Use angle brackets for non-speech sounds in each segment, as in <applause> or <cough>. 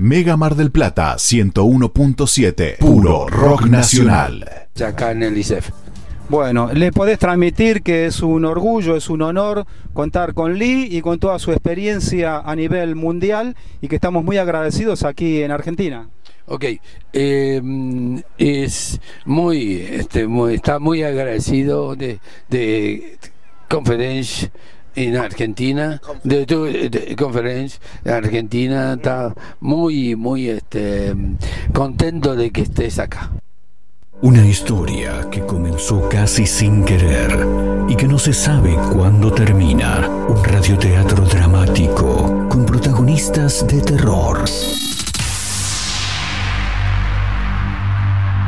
Mega Mar del Plata 101.7. Puro rock nacional. Acá en el ICEF. Bueno, le podés transmitir que es un orgullo, es un honor contar con Lee y con toda su experiencia a nivel mundial y que estamos muy agradecidos aquí en Argentina. Ok, eh, es muy, este, muy, está muy agradecido de, de Conference en Argentina, de de Conference en Argentina, está muy, muy este, contento de que estés acá. Una historia que comenzó casi sin querer y que no se sabe cuándo termina. Un radioteatro dramático con protagonistas de terror.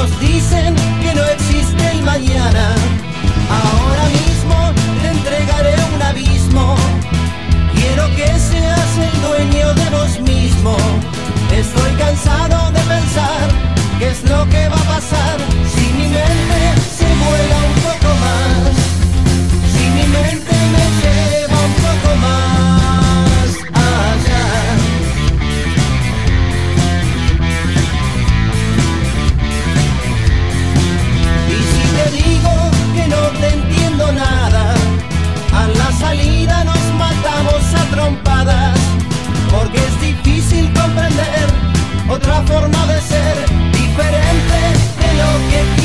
Nos dicen que no existe el mañana. Ahora mismo te entregaré un abismo. Quiero que seas el dueño de vos mismo. Estoy cansado de pensar qué es lo que va a pasar porque es difícil comprender otra forma de ser, diferente de lo que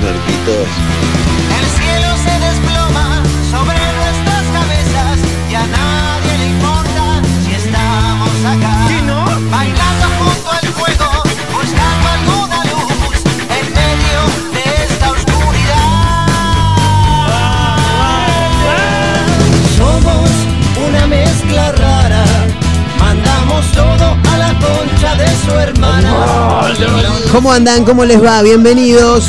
Hola, Marquitos. El cielo se desploma sobre nuestras cabezas y a nadie le importa si estamos acá. Bailando junto al fuego, buscando alguna luz en medio de esta oscuridad. Somos una mezcla rara, mandamos todo a la concha de su hermana. ¿Cómo andan? ¿Cómo les va? Bienvenidos.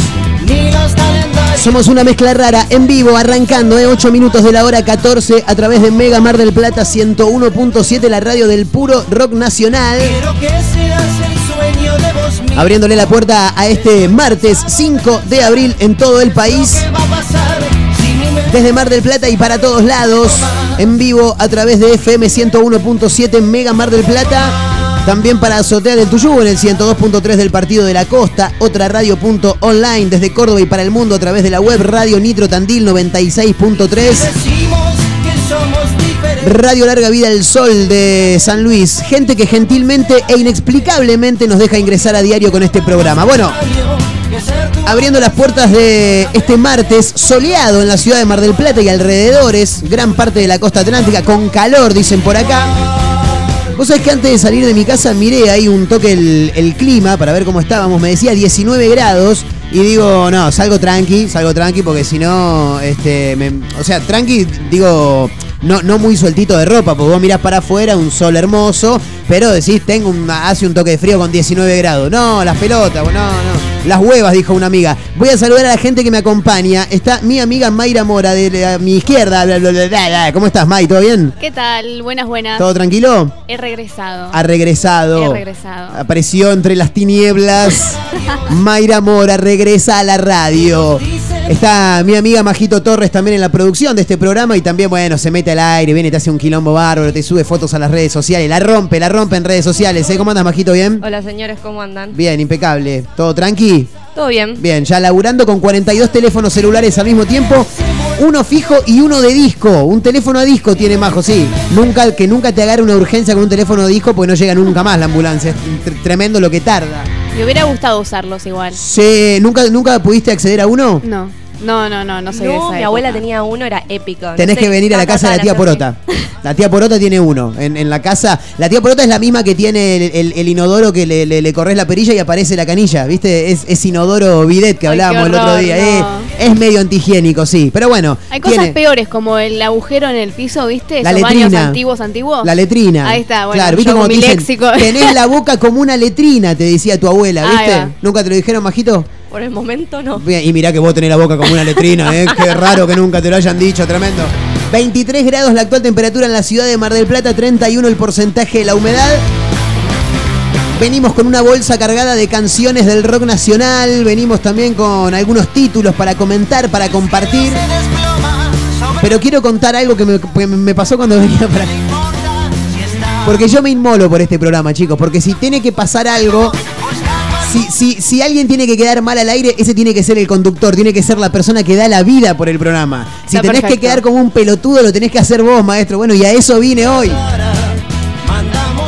Somos una mezcla rara en vivo, arrancando, ¿eh? 8 minutos de la hora 14 a través de Mega Mar del Plata 101.7, la radio del puro rock nacional. Que el sueño de vos. Abriéndole la puerta a este martes 5 de abril en todo el país. ¿Qué va a pasar si mi mente Desde Mar del Plata y para todos lados, en vivo a través de FM 101.7 en Mega Mar del Plata. También para Azotea del Tuyú en el 102.3 del Partido de la Costa, otra radio.online desde Córdoba y para el mundo a través de la web Radio Nitro Tandil 96.3. decimos que somos diferentes? Radio Larga Vida El Sol de San Luis. Gente que gentilmente e inexplicablemente nos deja ingresar a diario con este programa. Bueno, abriendo las puertas de este martes soleado en la ciudad de Mar del Plata y alrededores, gran parte de la costa atlántica, con calor, dicen por acá. Vos sabés que antes de salir de mi casa miré ahí un toque el, clima para ver cómo estábamos. Me decía 19 grados y digo, no, salgo tranqui, salgo tranqui porque si no, este, me- o sea, tranqui, digo, no, no muy sueltito de ropa, porque vos mirás para afuera, un sol hermoso, pero decís, tengo un, hace un toque de frío con 19 grados. No, las pelotas, no, no. Las huevas, dijo una amiga. Voy a saludar a la gente que me acompaña. Está mi amiga Mayra Mora de la- mi izquierda. bla, bla, bla, bla, bla. ¿Cómo estás, May? ¿Todo bien? ¿Qué tal? Buenas, buenas. ¿Todo tranquilo? He regresado. Ha regresado. He regresado. Apareció entre las tinieblas. <laughs> Mayra Mora regresa a la radio. Está mi amiga Majito Torres también en la producción de este programa y también, bueno, se mete al aire, viene, te hace un quilombo bárbaro, te sube fotos a las redes sociales, la rompe, la rompe en redes sociales. ¿eh? ¿Cómo andas, Majito? ¿Bien? Hola, señores, ¿cómo andan? Bien, impecable. ¿Todo tranqui? ¿Todo bien? Bien, ya laburando con 42 teléfonos celulares al mismo tiempo. uno fijo y uno de disco. Un teléfono a disco tiene Majo, sí. Nunca, que nunca te agarre una urgencia con un teléfono a disco porque no llega nunca más la ambulancia. Es tr- tremendo lo que tarda. Me hubiera gustado usarlos igual. Sí, ¿nunca, ¿Nunca pudiste acceder a uno? No, no, no, no, no soy de No, esa mi época. abuela tenía uno, era épico. no Tenés sé, que venir a la casa de la tía Porota. <laughs> La tía Porota tiene uno. En, en la casa. La tía Porota es la misma que tiene el, el- el inodoro que le, le, le corres la perilla y aparece la canilla. ¿Viste? Es, es inodoro bidet que Ay, hablábamos el otro día. no. Eh, es medio antihigiénico, sí. Pero bueno. Hay cosas tiene peores como el agujero en el piso, ¿viste? La Esos baños antiguos, antiguos. La letrina. Ahí está, bueno, Claro, ¿viste te mi dicen, léxico. <laughs> Tenés la boca como una letrina, te decía tu abuela, ¿viste? ¿Nunca te lo dijeron, Majito? Por el momento no. Bien, y mirá que vos tenés la boca como una letrina, ¿eh? Qué raro que nunca te lo hayan dicho, tremendo. 23 grados la actual temperatura en la ciudad de Mar del Plata, 31 el porcentaje de la humedad. Venimos con una bolsa cargada de canciones del rock nacional, venimos también con algunos títulos para comentar, para compartir. Pero quiero contar algo que me, que me pasó cuando <laughs> venía para acá. Porque yo me inmolo por este programa, chicos, porque si tiene que pasar algo, si, si, si alguien tiene que quedar mal al aire, ese tiene que ser el conductor, tiene que ser la persona que da la vida por el programa. Si Está tenés que quedar como un pelotudo, lo tenés que hacer vos, maestro. Bueno, y a eso vine hoy.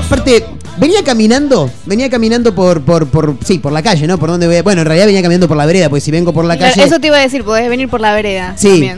Aparte, venía caminando, venía caminando por, por, por, sí, por la calle, ¿no? Por donde voy. Bueno, en realidad venía caminando por la vereda, porque si vengo por la calle. Eso te iba a decir, podés venir por la vereda. Sí,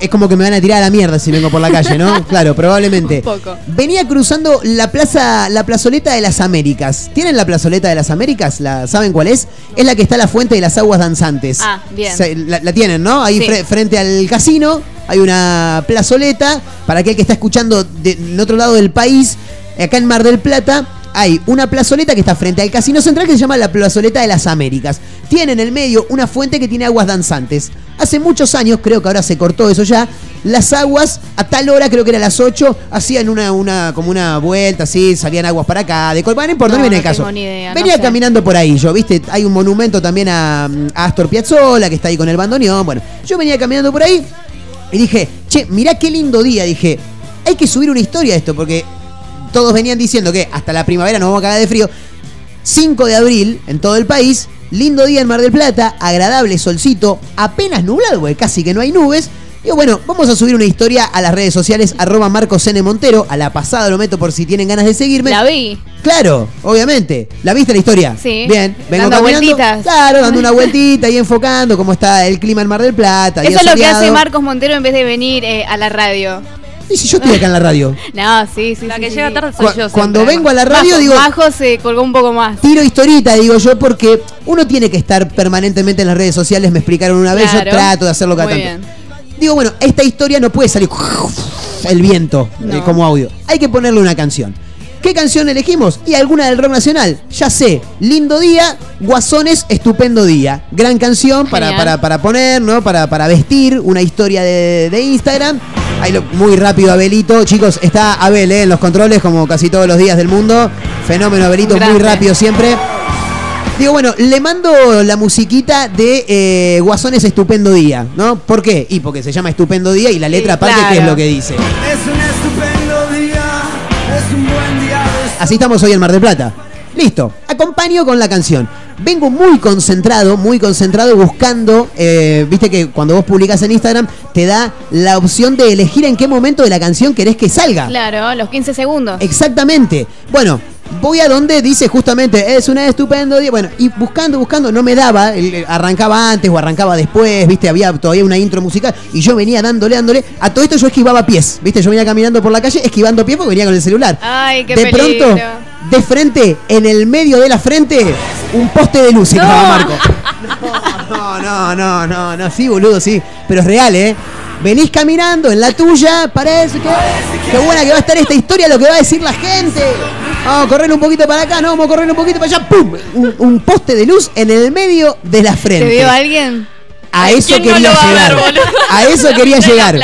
es como que me van a tirar a la mierda si vengo por la calle, ¿no? <laughs> Claro, probablemente. Un poco. Venía cruzando la plaza, la plazoleta de las Américas. ¿Tienen la plazoleta de las Américas? ¿La, ¿Saben cuál es? Es la que está la fuente de las aguas danzantes. Ah, bien. Se- la, la tienen, ¿no? Ahí Sí. fre- frente al casino hay una plazoleta. Para aquel que está escuchando de- otro lado del país, acá en Mar del Plata, hay una plazoleta que está frente al casino central que se llama la plazoleta de las Américas. Tiene en el medio una fuente que tiene aguas danzantes. Hace muchos años, creo que ahora se cortó eso ya, las aguas a tal hora, creo que era las 8, hacían una, una, como una vuelta así, salían aguas para acá, de Bueno, no importa, no, No, viene no el caso. idea, Venía sé. caminando por ahí yo, ¿viste? Hay un monumento también a, a Astor Piazzolla que está ahí con el bandoneón. Bueno, yo venía caminando por ahí y dije, che, mirá qué lindo día. Dije, hay que subir una historia a esto porque todos venían diciendo que hasta la primavera nos vamos a cagar de frío. 5 de abril en todo el país, lindo día en Mar del Plata, agradable solcito, apenas nublado, porque casi que no hay nubes. Digo, bueno, vamos a subir una historia a las redes sociales, arroba Marcos N. Montero, a la pasada lo meto por si tienen ganas de seguirme. La vi. Claro, obviamente. ¿La viste la historia? Sí. Bien, vengo Dando caminando. vueltitas. Claro, dando una vueltita y enfocando cómo está el clima en Mar del Plata. Eso es lo que hace Marcos Montero en vez de venir eh, a la radio. Y si yo estoy acá en la radio. <laughs> No, sí, sí. La sí, que sí, llega sí. tarde soy Cu- yo. cuando siempre, vengo a la radio digo, Majo se colgó un poco más. tiro historita, digo yo, porque uno tiene que estar permanentemente en las redes sociales. Me explicaron una vez, yo trato de hacerlo cada Muy tanto. bien. Digo, bueno, esta historia no puede salir <laughs> el viento eh, como audio. Hay que ponerle una canción. ¿Qué canción elegimos? Y alguna del rock nacional. Ya sé, Lindo Día, Guasones, Estupendo Día. Gran canción para, para, para poner, ¿no? Para, para vestir una historia de, de Instagram. Ahí lo- muy rápido Abelito. Chicos, está Abel ¿eh? en los controles como casi todos los días del mundo. Fenómeno Abelito, muy rápido siempre. Digo, bueno, le mando la musiquita de eh, Guasones Estupendo Día, ¿no? ¿Por qué? Y porque se llama Estupendo Día y la letra aparte, ¿qué es claro. lo que dice? Es un estupendo día, es un buen día de Así estamos hoy en Mar del Plata. Listo, acompaño con la canción. Vengo muy concentrado, muy concentrado buscando, eh, viste que cuando vos publicas en Instagram te da la opción de elegir en qué momento de la canción querés que salga. Claro, los 15 segundos. Exactamente. Bueno, voy a donde dice justamente, es un estupendo día. Bueno, y buscando, buscando, no me daba, arrancaba antes o arrancaba después, viste, había todavía una intro musical y yo venía dándole, dándole. A todo esto yo esquivaba pies, viste, yo venía caminando por la calle esquivando pies porque venía con el celular. Ay, qué de peligro. pronto, de frente, en el medio de la frente, un poste de luz, No. Marco. <laughs> No, no, no, no, no, sí, boludo, sí. Pero es real, ¿eh? Venís caminando en la tuya, parece que. Qué buena que va a estar esta historia, lo que va a decir la gente. Vamos a correr un poquito para acá, no, vamos a correr un poquito para allá, ¡pum! Un, un poste de luz en el medio de la ¿Te frente. vio alguien? A eso ¿quién no quería a llegar. ver, a eso <laughs> quería llegar.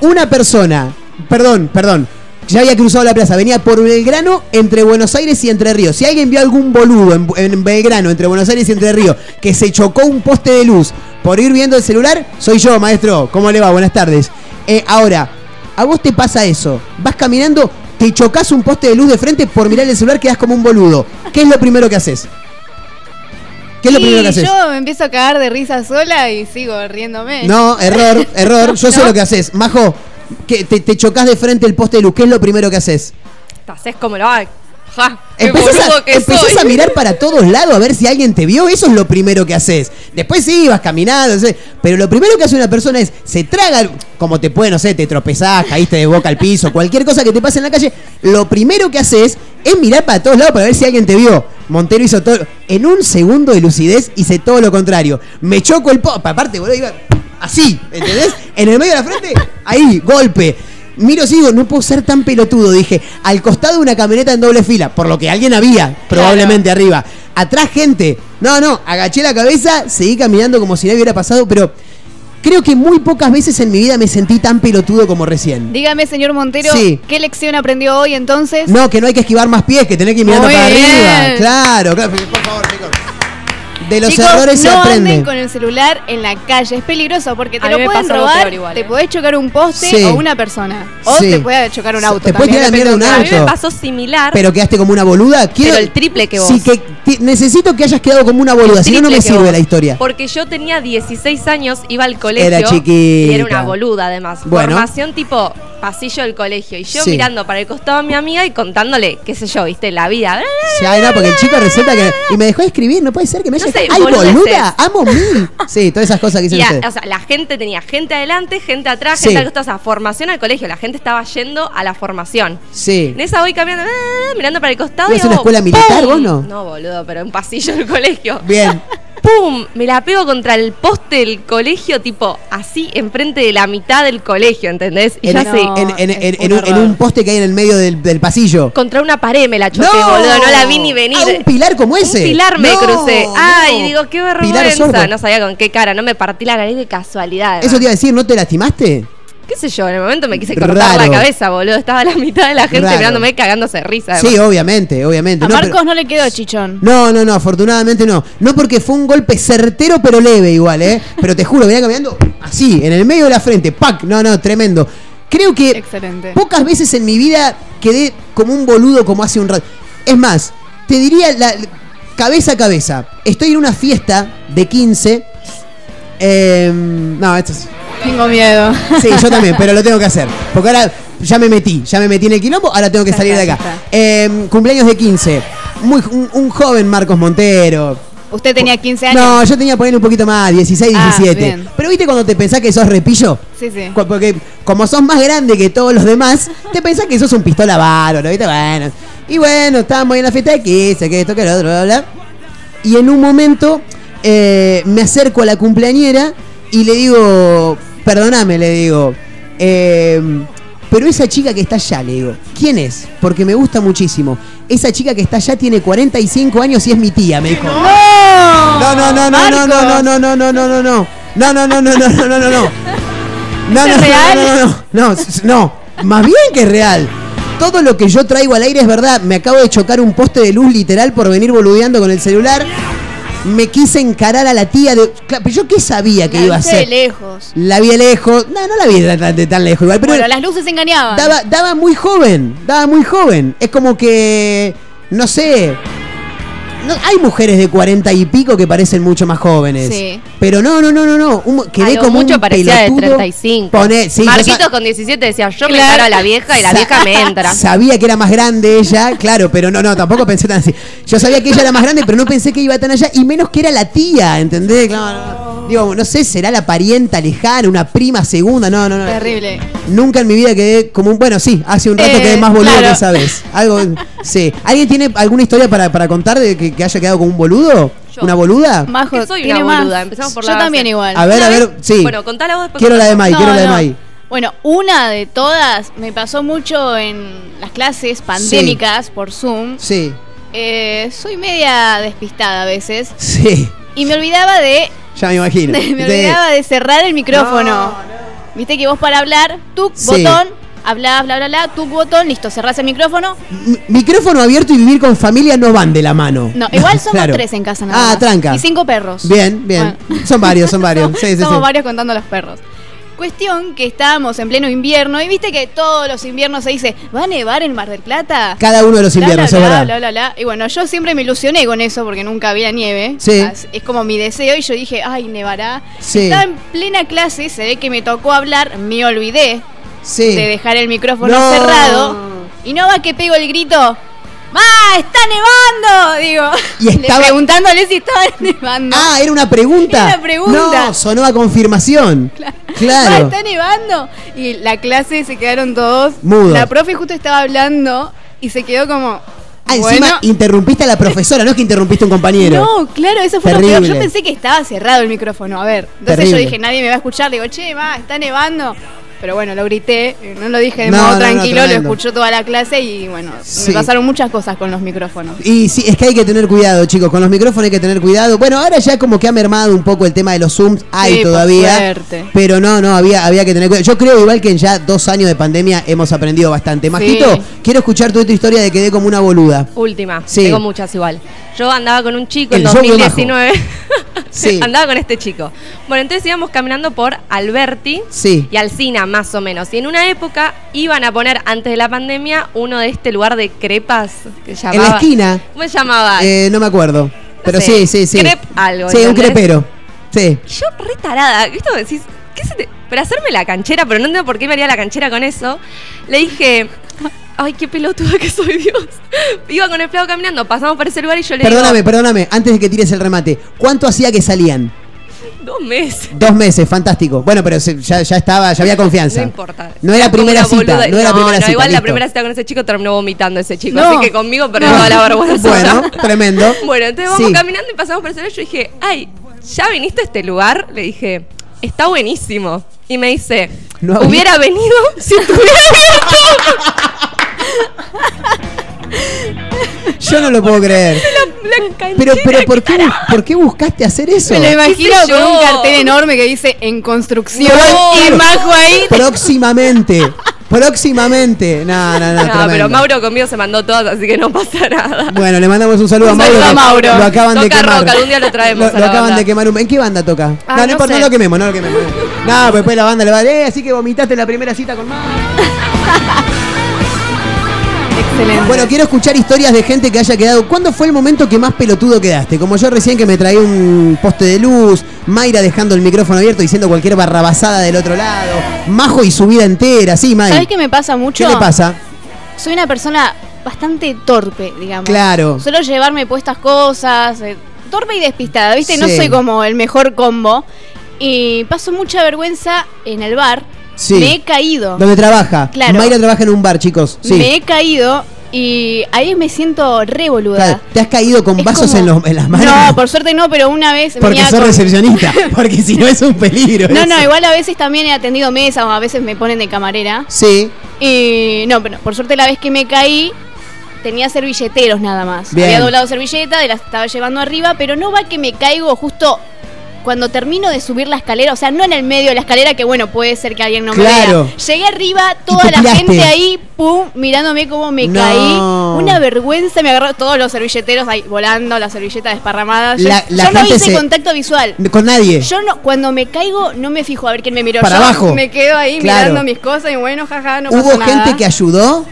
Una persona, perdón, perdón, ya había cruzado la plaza, venía por Belgrano entre Buenos Aires y Entre Ríos. Si alguien vio algún boludo en, en Belgrano entre Buenos Aires y Entre Ríos que se chocó un poste de luz por ir viendo el celular, soy yo, maestro. ¿Cómo le va? Buenas tardes. Eh, ahora, a vos te pasa eso. Vas caminando, te chocas un poste de luz de frente por mirar el celular, quedas como un boludo. ¿Qué es lo primero que haces? ¿Qué es lo primero que haces? Yo me empiezo a cagar de risa sola y sigo riéndome. No, error, <laughs> error. Yo sé lo que haces. Majo, que te, chocas de frente el poste de luz. ¿Qué es lo primero que haces? Haces como lo ja, a, que empezás a mirar para todos lados a ver si alguien te vio. Eso es lo primero que haces. Después sí, vas caminando. no sé. Pero lo primero que hace una persona es se traga, como te puede, no sé, te tropezás, caíste de boca al piso, cualquier cosa que te pase en la calle. Lo primero que haces es mirar para todos lados para ver si alguien te vio. Montero hizo todo. En un segundo de lucidez hice todo lo contrario. Me choco el pop. Aparte, boludo, iba así, ¿entendés? En el medio de la frente, ahí, golpe. Miro y digo, no puedo ser tan pelotudo. Dije, al costado de una camioneta en doble fila, por lo que alguien había, probablemente arriba. Atrás gente. No, no, agaché la cabeza, seguí caminando como si nada hubiera pasado, pero creo que muy pocas veces en mi vida me sentí tan pelotudo como recién. Dígame, señor Montero, Sí. ¿qué lección aprendió hoy entonces? No, que no hay que esquivar más pies, que tenés que ir mirando Muy para bien. arriba. Claro, claro. Por favor, chicos. De los Chicos, errores se no aprende. anden con el celular en la calle, es peligroso porque te A mí lo me pueden algo robar, peor igual, te ¿eh? podés chocar un poste Sí. o una persona. O Sí. te puede chocar un auto Te puede también, tirar la mierda un A mí me auto. pasó similar. Pero quedaste como una boluda. Quiero, Pero el triple que vos. Sí, que necesito que hayas quedado como una boluda, si no, no me sirve vos. la historia. Porque yo tenía 16 años, iba al colegio. Era chiquita. Y era una boluda, además. Bueno. Formación tipo pasillo del colegio. Y yo Sí. mirando para el costado a mi amiga y contándole, qué sé yo, viste, la vida. Sí, ay, no, porque el chico resulta que. Y me dejó de escribir, no puede ser que me haya. No sé, ¡Ay, boludeces. boluda! ¡Amo mil! Sí, todas esas cosas que ustedes. o sea, la gente tenía gente adelante, gente atrás, Sí. gente al costado. O sea, formación al colegio. La gente estaba yendo a la formación. Sí. En esa voy caminando, ah, mirando para el costado. ¿Ibas y a una escuela militar, vos no? No, boludo, pero un pasillo del colegio. Bien. <laughs> ¡Pum! Me la pego contra el poste del colegio, tipo así, enfrente de la mitad del colegio, ¿entendés? Y En, ya en- sé. en- en- es en- un en poste que hay en el medio del, del pasillo. Contra una pared me la choqué, boludo. No la vi ni venir. ¿A un pilar como ese? Un pilar me No, crucé. Ay, no. digo, qué vergüenza. No sabía con qué cara. No me partí la nariz de casualidad. Eso te iba a decir, ¿no te lastimaste? ¿Qué sé yo? En el momento me quise cortar Raro. la cabeza, boludo. Estaba la mitad de la gente Raro. mirándome cagándose de risa. Sí, obviamente, obviamente. A No, Marcos pero- no le quedó chichón. No, no, no, afortunadamente no. No porque fue un golpe certero pero leve igual, ¿eh? <laughs> Pero te juro, venía caminando así, en el medio de la frente, ¡pac! No, no, tremendo. Creo que Excelente. pocas veces en mi vida quedé como un boludo como hace un rato. Es más, te diría la, cabeza a cabeza. Estoy en una fiesta de 15. em, no, esto es... Tengo miedo. Sí, yo también, pero lo tengo que hacer. Porque ahora ya me metí, ya me metí en el quilombo, ahora tengo que salir de acá. Em, cumpleaños de 15. Muy, un, un joven Marcos Montero. ¿Usted tenía 15 años? No, yo tenía ponerle un poquito más, 16, Ah, 17. bien. Pero viste cuando te pensás que sos repillo. Sí, sí. Porque como sos más grande que todos los demás, te pensás que sos un pistola bárbaro, ¿viste? Bueno. Y bueno, estábamos ahí en la fiesta de 15, que esto, que lo otro, bla, bla. Y en un momento eh, me acerco a la cumpleañera y le digo, perdóname, le digo, eh, pero esa chica que está allá, le digo, ¿quién es? Porque me gusta muchísimo. Esa chica que está allá tiene 45 años y es mi tía, me dijo. No, no, no, no, no, no, no, no, no, no, no, no, no. No, no, no, no, no, no, no, no, no. No, no, no, no, no, no, no, no. Más bien que es real. Todo lo que yo traigo al aire es verdad. Me acabo de chocar un poste de luz literal por venir boludeando con el celular. Me quise encarar a la tía de. Claro, pero yo qué sabía que La iba a viste de ser. lejos. La vi de lejos. No, no la vi de tan, de tan lejos igual, pero bueno, las luces engañaban. daba, daba muy joven. Daba muy joven. Es como que. No sé. No, hay mujeres de 40 y pico que parecen mucho más jóvenes. Sí. Pero no, no, no, no, no. Un- quedé Algo como mucho un parecía de pelotudo. 35. Poné- sí, Marquitos con 17 decía, yo me paro a la vieja y la vieja me entra. <laughs> Sabía que era más grande ella, claro, pero no, no, tampoco pensé tan así. Yo sabía que ella era más grande, pero no pensé que iba tan allá, y menos que era la tía, ¿entendés? Claro, no. Digo, no sé, será la parienta lejana, una prima segunda, no, no, no. Terrible. Nunca en mi vida quedé como un. Bueno, sí, hace un rato Eh, quedé más boludo claro. que esa vez. Algo. Sí. ¿Alguien tiene alguna historia para, para contar de que, que haya quedado como un boludo? Yo. ¿Una boluda? Majo, que soy una boluda, más. empezamos por Yo la base. también igual. A ver, a ver, sí. Bueno, contala vos después. Quiero la de Mai, No, quiero la de no. Mai. Bueno, una de todas me pasó mucho en las clases pandémicas por Zoom. Sí, Eh, soy media despistada a veces. sí. Y me olvidaba de. Ya me imagino. <laughs> me olvidaba de cerrar el micrófono. Viste que vos para hablar, tu Sí. botón, hablás, bla, bla, bla, tu botón, listo, cerrás el micrófono. M- Micrófono abierto y vivir con familia no van de la mano. No, igual <laughs> somos Claro. tres en casa nada Ah, más. tranca. Y cinco perros. Bien, bien. Bueno. Son varios, son varios. <laughs> Sí, sí, Somos sí. varios contando los perros. Cuestión que estábamos en pleno invierno y viste que todos los inviernos se dice, ¿va a nevar en Mar del Plata? Cada uno de los inviernos, bla, es bla, verdad. bla, bla, bla. Y bueno, yo siempre me ilusioné con eso porque nunca había nieve. Sí. Es como mi deseo y yo dije, ay, nevará. Sí. Estaba en plena clase, se ve que me tocó hablar, me olvidé Sí. de dejar el micrófono No. cerrado. Y no va que pego el grito. ¡Ma! ¡Está nevando! Digo. Y <laughs> estaba- Le preguntándole si estaba <laughs> nevando. Ah, era una pregunta. Era una pregunta. No, sonó a confirmación. ¡Ma! <laughs> Claro. ¡Está nevando! Y la clase se quedaron todos. Mudos. La profe justo estaba hablando y se quedó como. Ah, encima bueno. interrumpiste a la profesora, no es que interrumpiste a un compañero. No, claro, eso fue lo Terrible. peor. Yo pensé que estaba cerrado el micrófono. A ver, entonces Terrible. yo dije, nadie me va a escuchar. Le digo, che, ma, está nevando. Pero bueno, lo grité, eh, no lo dije de No, modo no, no, tranquilo, lo escuchó toda la clase y bueno, Sí. me pasaron muchas cosas con los micrófonos. Y sí, es que hay que tener cuidado, chicos. Con los micrófonos hay que tener cuidado. Bueno, ahora ya como que ha mermado un poco el tema de los Zooms. Hay Sí, todavía. Pero no, no, había, había que tener cuidado. Yo creo igual que en ya dos años de pandemia hemos aprendido bastante. Majito, quiero escuchar tu, tu historia de quedé como una boluda. Última. Sí. Tengo muchas igual. Yo andaba con un chico El en show de 2019. Sí. <laughs> andaba con este chico. Bueno, entonces íbamos caminando por Alberti Sí. y Alcina, más o menos. Y en una época iban a poner, antes de la pandemia, uno de este lugar de crepas que se En llamaba. la esquina. ¿Cómo se llamaba? Eh, no me acuerdo. Pero sé, sí, sí, sí. crep algo, Sí, un crepero. Sí. Y yo re tarada. Vos decís, ¿qué se te...? Para hacerme la canchera, pero no entiendo por qué me haría la canchera con eso, le dije, ay, qué pelotuda que soy, Dios. <laughs> Iba con el flaco caminando, pasamos por ese lugar y yo le Perdóname, digo, perdóname, antes de que tires el remate. ¿Cuánto hacía que salían? Dos meses. Dos meses, fantástico. Bueno, pero se- ya, ya estaba, ya había confianza. No importa. No era como primera una cita, boluda. no era primera cita. igual la listo. primera cita con ese chico terminó vomitando ese chico, No. así que conmigo perdió toda la vergüenza. Bueno, tremendo. <laughs> Bueno, entonces vamos Sí. caminando y pasamos por ese lugar. Yo dije, ay, ¿ya viniste a este lugar? Le dije, está buenísimo. Y me dice, No había- hubiera venido si estuviera abierto. <laughs> <laughs> Yo no lo puedo creer. La Pero, pero ¿por qué, ¿por qué buscaste hacer eso? Me lo imagino ¿Qué sé con un cartel enorme que dice en construcción No. y Majo ahí. Próximamente. Próximamente. No, no, no. <laughs> No, pero Mauro conmigo se mandó todas, así que no pasa nada. Bueno, le mandamos un saludo a Un Mauro. saludo a Mauro. Lo acaban de quemar. rock, algún día lo traemos Lo, a lo la acaban banda. de quemar. un- ¿En qué banda toca? Ah, no, no, no importa, sé. no lo quememos, no lo quememos. <laughs> No, pues después la banda le va a decir, eh, así que vomitaste la primera cita con Mauro. <laughs> Excelente. Bueno, quiero escuchar historias de gente que haya quedado. ¿Cuándo fue el momento que más pelotudo quedaste? Como yo recién que me traí un poste de luz, Mayra dejando el micrófono abierto diciendo cualquier barrabasada del otro lado, Majo y su vida entera, sí, May. ¿Sabes qué me pasa mucho? ¿Qué le pasa? Soy una persona bastante torpe, digamos. Claro. Suelo llevarme puestas cosas, eh, torpe y despistada, ¿viste? No soy como el mejor combo. Y paso mucha vergüenza en el bar. Sí. Me he caído. ¿Dónde trabaja? Claro. Mayra trabaja en un bar, chicos. Sí. Me he caído y ahí me siento re boluda. Claro, ¿Te has caído con Es vasos como- en, los- en las manos? No, por suerte no, pero una vez Porque sos con- recepcionista. <laughs> Porque si no es un peligro. No, no, igual a veces también he atendido mesa o a veces me ponen de camarera. Sí. Y no, pero por suerte la vez que me caí tenía servilleteros nada más. Bien. Había doblado servilleta, la estaba llevando arriba, pero no va que me caigo justo cuando termino de subir la escalera, o sea, no en el medio de la escalera, que bueno, puede ser que alguien no me Claro. vea. Llegué arriba, toda la tiraste. gente ahí, pum, mirándome cómo me No. caí. Una vergüenza, me agarró todos los servilleteros ahí volando, las servilletas desparramadas. Yo, La- la yo no gente hice se- contacto visual. Con nadie. Yo no, cuando me caigo, no me fijo a ver quién me miró. Para Yo abajo. Me quedo ahí Claro. mirando mis cosas y bueno, jaja, no ¿Hubo gente nada. que ayudó?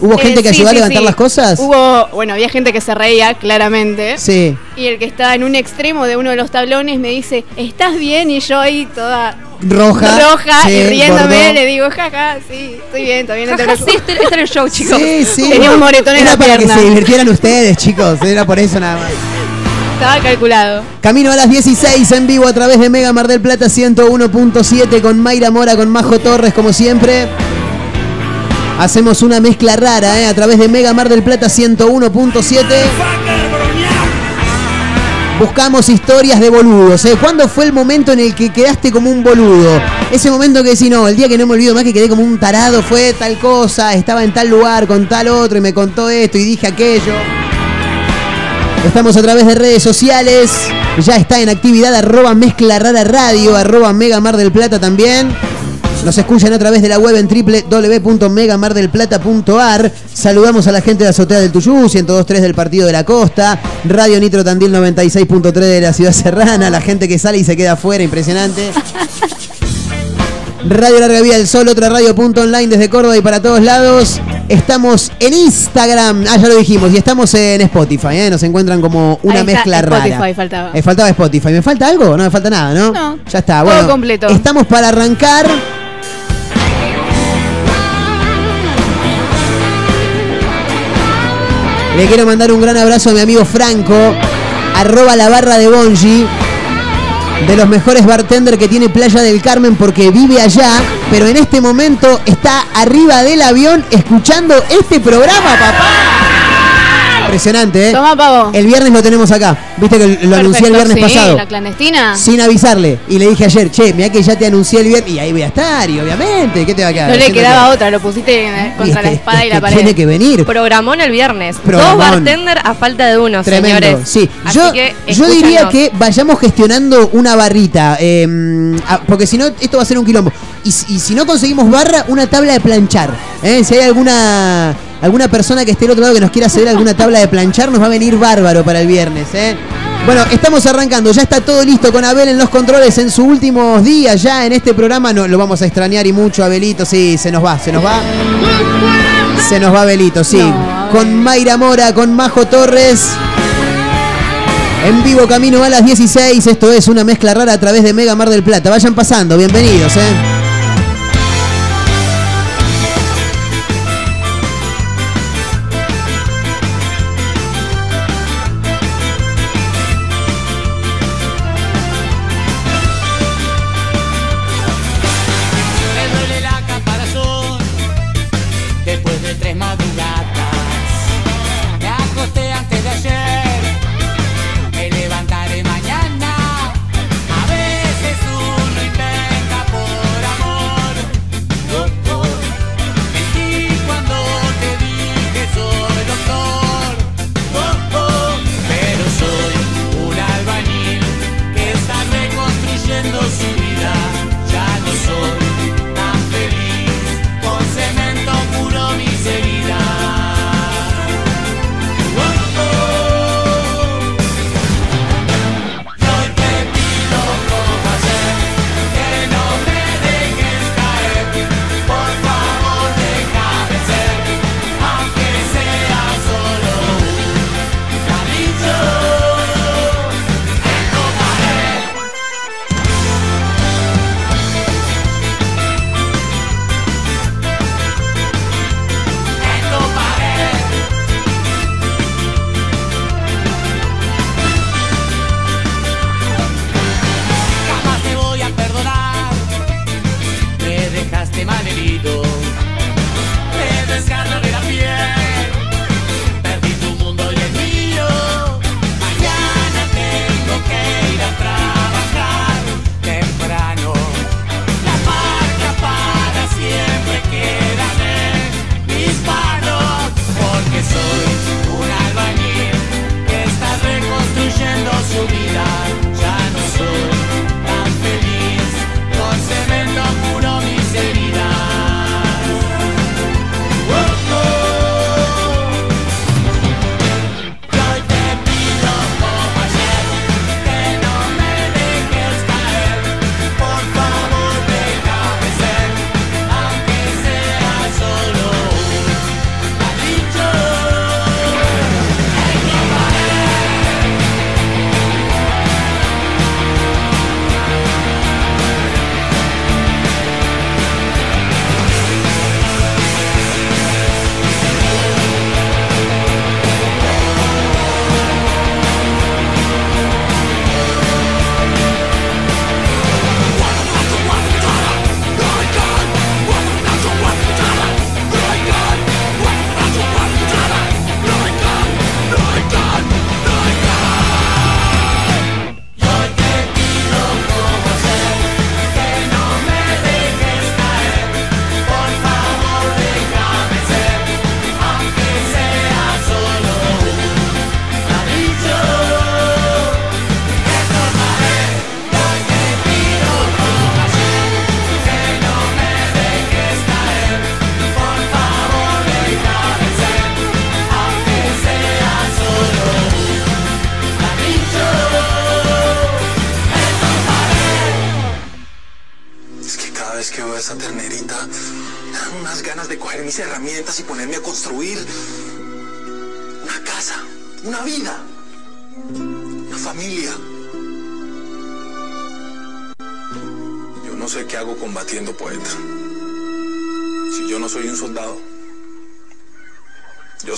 ¿Hubo Eh, gente que sí, ayudó a sí, levantar sí. las cosas? Hubo, bueno, había gente que se reía, claramente. Sí. Y el que estaba en un extremo de uno de los tablones me dice, ¿estás bien? Y yo ahí toda Roja. roja Sí, y riéndome bordó. le digo, jaja, sí, estoy bien, estoy bien. no te sí, preocupes". este, este era el show, chicos. Sí, sí. Tenía un moretón en Era la para pierna. que se divirtieran ustedes, chicos. Era por eso nada más. Estaba calculado. Camino a las 16 en vivo a través de Mega Mar del Plata 101.7 con Mayra Mora, con Majo Torres, como siempre. Hacemos una mezcla rara, ¿eh? A través de Mega Mar del Plata 101.7. Buscamos historias de boludos, ¿eh? ¿Cuándo fue el momento en el que quedaste como un boludo? Ese momento que decís, no, el día que no me olvido más que quedé como un tarado fue tal cosa, estaba en tal lugar con tal otro y me contó esto y dije aquello. Estamos a través de redes sociales. Ya está en actividad arroba mezcla rara radio, arroba mega mar del plata también. Nos escuchan a través de la web en www.megamardelplata.ar. Saludamos a la gente de Azotea del Tuyú, 102.3 del Partido de la Costa, Radio Nitro Tandil 96.3 de la Ciudad Serrana, la gente que sale y se queda afuera, impresionante. <laughs> Radio Larga Vida del Sol, otra radio punto online desde Córdoba y para todos lados. Estamos en Instagram, ah, ya lo dijimos, y estamos en Spotify, ¿eh? nos encuentran como una Ahí está, mezcla Spotify rara. faltaba. Me faltaba Spotify. ¿Me falta algo? No me falta nada, ¿no? No. Ya está, Todo bueno. completo. Estamos para arrancar. Le quiero mandar un gran abrazo a mi amigo Franco, arroba la barra de Bonji, de los mejores bartender que tiene Playa del Carmen porque vive allá, pero en este momento está arriba del avión escuchando este programa, papá. Impresionante, ¿eh? Toma, pavo. El viernes lo tenemos acá. Viste que lo anuncié el viernes sí, pasado. La clandestina. Sin avisarle. Y le dije ayer, che, mira que ya te anuncié el viernes. Y ahí voy a estar, y obviamente. ¿Qué te va a quedar? No le quedaba que- otra, lo pusiste contra la Este, espada y este la pared. Tiene que venir. Programón el viernes. Programón. Dos bartender a falta de uno, Tremendo, señores. sí. Así Yo, que yo diría que vayamos gestionando una barrita, eh, ah, porque si no, esto va a ser un quilombo. Y, si- y si no conseguimos barra, una tabla de planchar. ¿eh? Si hay alguna alguna persona que esté al otro lado que nos quiera ceder alguna tabla de planchar, nos va a venir bárbaro para el viernes. ¿eh? Bueno, estamos arrancando, ya está todo listo con Abel en los controles en sus últimos días ya en este programa. No, lo vamos a extrañar y mucho, Abelito, sí, se nos va, se nos va. Se nos va Abelito, sí. con Mayra Mora, con Majo Torres. En vivo camino a las 16, esto es una mezcla rara a través de Mega Mar del Plata. Vayan pasando, bienvenidos, eh.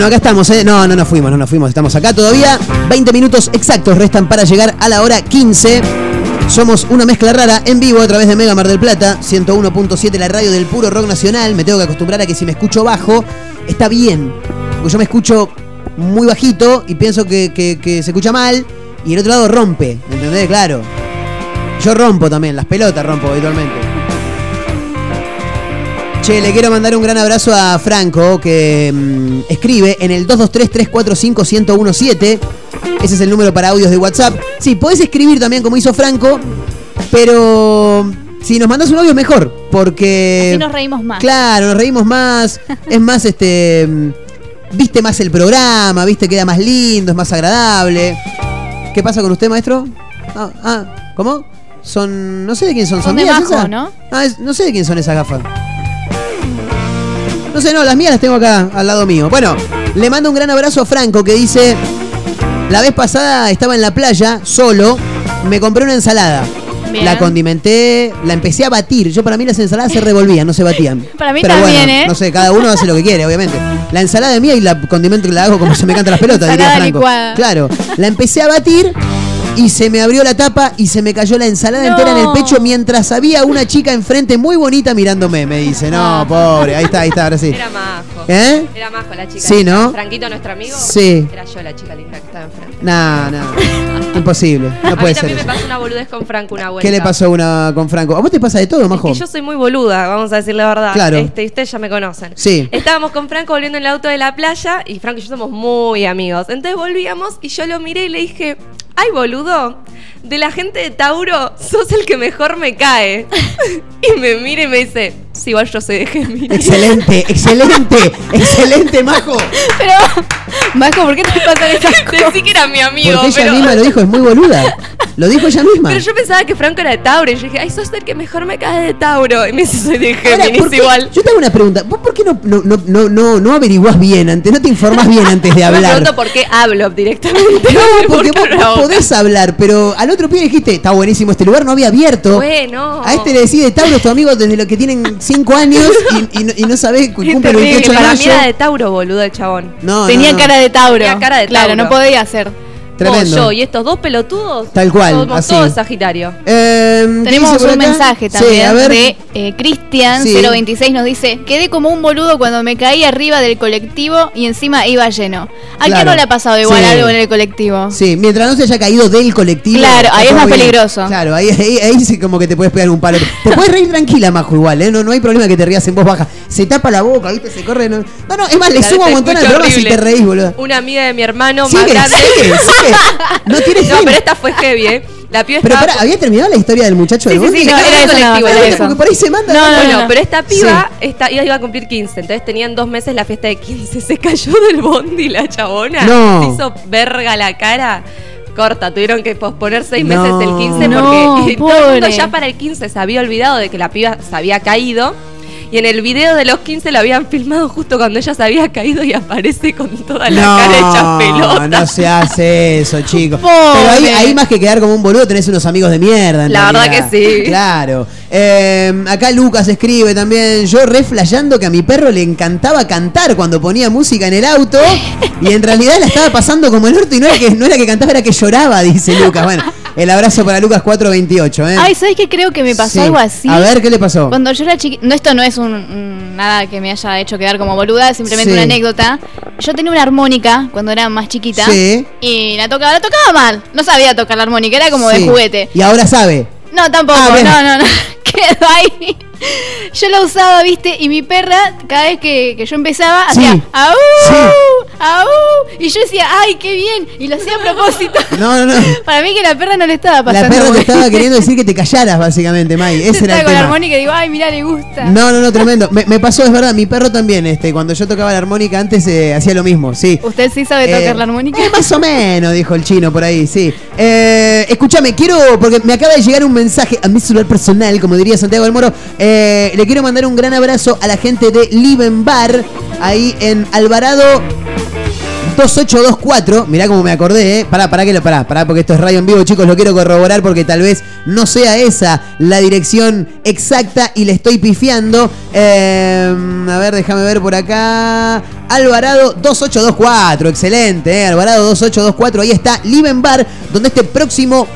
Bueno, acá estamos, ¿eh? No, no nos fuimos, no nos fuimos, estamos acá todavía. 20 minutos exactos restan para llegar a la hora 15. Somos una mezcla rara en vivo a través de Mega Mar del Plata, 101.7, la radio del puro rock nacional. Me tengo que acostumbrar a que si me escucho bajo, está bien. Porque yo me escucho muy bajito y pienso que, que- que se escucha mal y el otro lado rompe, ¿entendés? Claro. Yo rompo también, las pelotas rompo habitualmente. Che, le quiero mandar un gran abrazo a Franco que mm, escribe en el 223-345-1017. Ese es el número para audios de WhatsApp. Sí, podés escribir también como hizo Franco, pero si nos mandas un audio mejor, porque... Así nos reímos más. Claro, nos reímos más. <laughs> es más, este. mm, Viste más el programa, viste, queda más lindo, es más agradable. ¿Qué pasa con usted, maestro? Ah, ah, ¿cómo? Son. No sé de quién son. Son ¿Son de esas? ¿no? Ah, es- no sé de quién son esas gafas. No sé, no, las mías las tengo acá al lado mío. Bueno, le mando un gran abrazo a Franco que dice. La vez pasada estaba en la playa, solo, me compré una ensalada. Bien. La condimenté, la empecé a batir. Yo para mí las ensaladas se revolvían, no se batían. <laughs> Para mí Pero también, bueno, ¿eh? No sé, cada uno hace lo que quiere, obviamente. La ensalada mía y la condimento que la hago como se me cantan las pelotas, diría Franco. licuada. Claro, la empecé a batir y se me abrió la tapa y se me cayó la ensalada No. entera en el pecho mientras había una chica enfrente muy bonita mirándome. Me dice, no, pobre, ahí está, ahí está, ahora sí. Era majo. ¿Eh? Era majo la chica. Sí. ¿no? Franquito, nuestro amigo. Sí. Era yo la chica linda que estaba enfrente. No, no, <laughs> imposible, no a puede mí ser también me eso. pasó una boludez con Franco una vuelta. ¿Qué le pasó a una con Franco? ¿A vos te pasa de todo, majo? Que yo soy muy boluda, vamos a decir la verdad. Claro. Este, ustedes ya me conocen. Sí. Estábamos con Franco volviendo en el auto de la playa y Franco y yo somos muy amigos. Entonces volvíamos y yo lo miré y le dije, ay boludo, de la gente de Tauro sos el que mejor me cae. <laughs> y me mira y me dice, sí, igual yo soy de Géminis. Excelente, excelente, excelente, majo. Pero, Majo, ¿por qué te pasan esas <laughs> cosas? Decí que era mi amigo, Porque ella pero... misma lo dijo, es muy boluda. Lo dijo ella misma. Pero yo pensaba que Franco era de Tauro y yo dije, ay, sos el que mejor me cae de Tauro. Y me dice, soy de Géminis ¿por qué- igual. Yo te hago una pregunta. ¿Vos por qué no, no, no, no, no, averiguás bien antes? ¿No te informás bien antes de <laughs> Me hablar? pregunto por qué hablo directamente. No, <laughs> porque ¿Por vos, podés hablar, pero al otro pie dijiste, está buenísimo este lugar, no había abierto. Bueno. A este le decís de Tauro, es tu amigo desde lo que tienen 5 años y, y no, y no sabés, Qué cumple el terrible, 28 de Para mí mayo. era de Tauro, boludo, el chabón. No, Tenía no, no. cara de Tauro. Tenía cara de Claro, Tauro. no podía ser. Tremendo. Vos, yo y estos dos pelotudos. Tal cual, Somos así. todos Sagitario. Eh, ¿qué Tenemos un acá? mensaje Sí, también a ver. de eh, Cristian Sí. 026 nos dice, quedé como un boludo cuando me caí arriba del colectivo y encima iba lleno. ¿A quién Claro. no le ha pasado igual Sí. algo en el colectivo? Sí, mientras no se haya caído del colectivo. Claro, ahí es más bien. peligroso. Claro, ahí, ahí, ahí sí como que te puedes pegar un palo. <laughs> Te puedes reír tranquila, Majo, igual, ¿eh? No, no hay problema que te rías en voz baja. Se tapa la boca, ¿viste? Se corre. No, no, no, es más, le Claro, se un montón programa si horrible. te reís, boludo. Una amiga de mi hermano más grande. sigue, sigue. <laughs> No tiene No, pero esta fue heavy, ¿eh? La piba Pero estaba. pará, ¿había terminado la historia del muchacho Sí, del sí, bondi? sí, no, era eso nada más, Porque era eso. por ahí se manda. No, no, no. pero esta piba está, iba a cumplir 15, entonces tenían dos meses la fiesta de 15. Se cayó del bondi la chabona. No. Se hizo verga la cara. Corta, tuvieron que posponer seis No. meses el 15 No, porque <laughs> todo el mundo ya para el 15 se había olvidado de que la piba se había caído. Y en el video de los 15 lo habían filmado justo cuando ella se había caído y aparece con toda la cara hecha pelota. No, no se hace eso, chicos. <laughs> Pero ahí, ahí más que quedar como un boludo, tenés unos amigos de mierda. en La verdad que sí. Claro. Eh, acá Lucas escribe también, yo re flasheando que a mi perro le encantaba cantar cuando ponía música en el auto y en realidad la estaba pasando como el orto y no era que, no era que cantaba, era que lloraba, dice Lucas. Bueno, el abrazo para Lucas 428, ¿eh? Ay, ¿sabes qué? Creo que me pasó Sí. algo así. A ver, ¿qué le pasó? Cuando yo era chiquita, no, esto no es un, nada que me haya hecho quedar como boluda, es simplemente Sí. una anécdota. Yo tenía una armónica cuando era más chiquita Sí. y la tocaba, la tocaba mal. No sabía tocar la armónica, era como Sí. de juguete. Y ahora sabe. No, tampoco, Ah, no, no, no. <laughs> Quedó ahí. <laughs> Yo la usaba, viste, y mi perra, cada vez que, que yo empezaba, Sí. hacía. Sí. ¡Au! Y yo decía, ¡ay, qué bien! Y lo hacía a propósito. <laughs> No, no, no. <laughs> Para mí que la perra no le estaba pasando. La perra te estaba queriendo decir que te callaras, básicamente, May. Yo Ese era estaba el con la armónica y digo, ¡ay, mira, le gusta! No, no, no, tremendo. Me, me pasó, es verdad, mi perro también, este, cuando yo tocaba la armónica antes eh, hacía lo mismo, sí. ¿Usted sí sabe tocar Eh, la armónica? eh, más o menos, dijo el chino por ahí, sí. Eh, escúchame, quiero, porque me acaba de llegar un mensaje a mi celular personal, como diría Santiago del Moro. eh, le quiero mandar un gran abrazo a la gente de Liven Bar, ahí en Alvarado 2824, mirá cómo me acordé, ¿eh? Pará, pará que lo pará, pará, porque esto es radio en vivo, chicos, lo quiero corroborar porque tal vez no sea esa la dirección exacta y le estoy pifiando. Eh, a ver, déjame ver por acá. Alvarado 2824, excelente, ¿eh? Alvarado 2824, ahí está Liven Bar, donde este próximo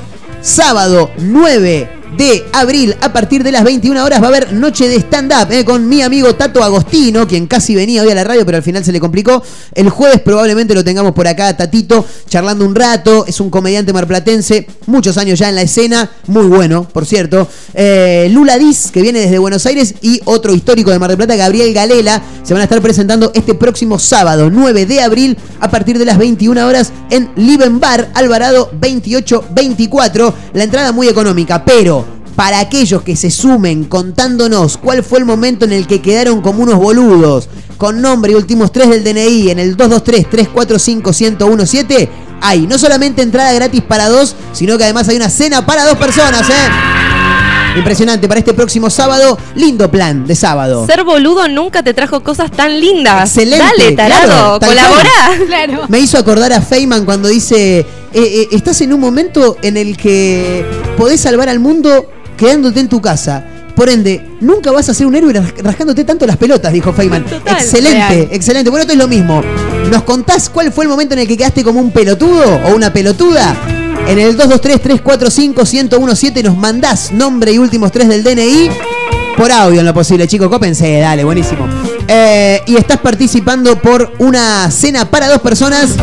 sábado 9 de abril, a partir de las 21 horas, va a haber noche de stand-up eh, con mi amigo Tato Agostino, quien casi venía hoy a la radio, pero al final se le complicó. El jueves probablemente lo tengamos por acá, Tatito, charlando un rato. Es un comediante marplatense, muchos años ya en la escena, muy bueno, por cierto. Eh, Lula Diz, que viene desde Buenos Aires, y otro histórico de Mar del Plata, Gabriel Galela, se van a estar presentando este próximo sábado, 9 de abril, a partir de las 21 horas en Liven Bar, Alvarado 2824. La entrada muy económica, pero para aquellos que se sumen contándonos cuál fue el momento en el que quedaron como unos boludos, con nombre y últimos tres del DNI en el 223-345-1017, hay no solamente entrada gratis para dos, sino que además hay una cena para dos personas, ¿eh? Impresionante, para este próximo sábado, lindo plan de sábado. Ser boludo nunca te trajo cosas tan lindas. Excelente, Dale, tarado, claro, colaborá. Claro. Me hizo acordar a Feynman cuando dice, eh, eh, estás en un momento en el que podés salvar al mundo quedándote en tu casa. Por ende, nunca vas a ser un héroe ras- rascándote tanto las pelotas, dijo Feynman. <laughs> Total. excelente, Real. excelente. Bueno, esto es lo mismo. ¿Nos contás cuál fue el momento en el que quedaste como un pelotudo o una pelotuda? En el 223-345-1017 nos mandás nombre y últimos tres del DNI. Por audio en lo posible, chicos. Cópense, dale, buenísimo. Eh, y estás participando por una cena para dos personas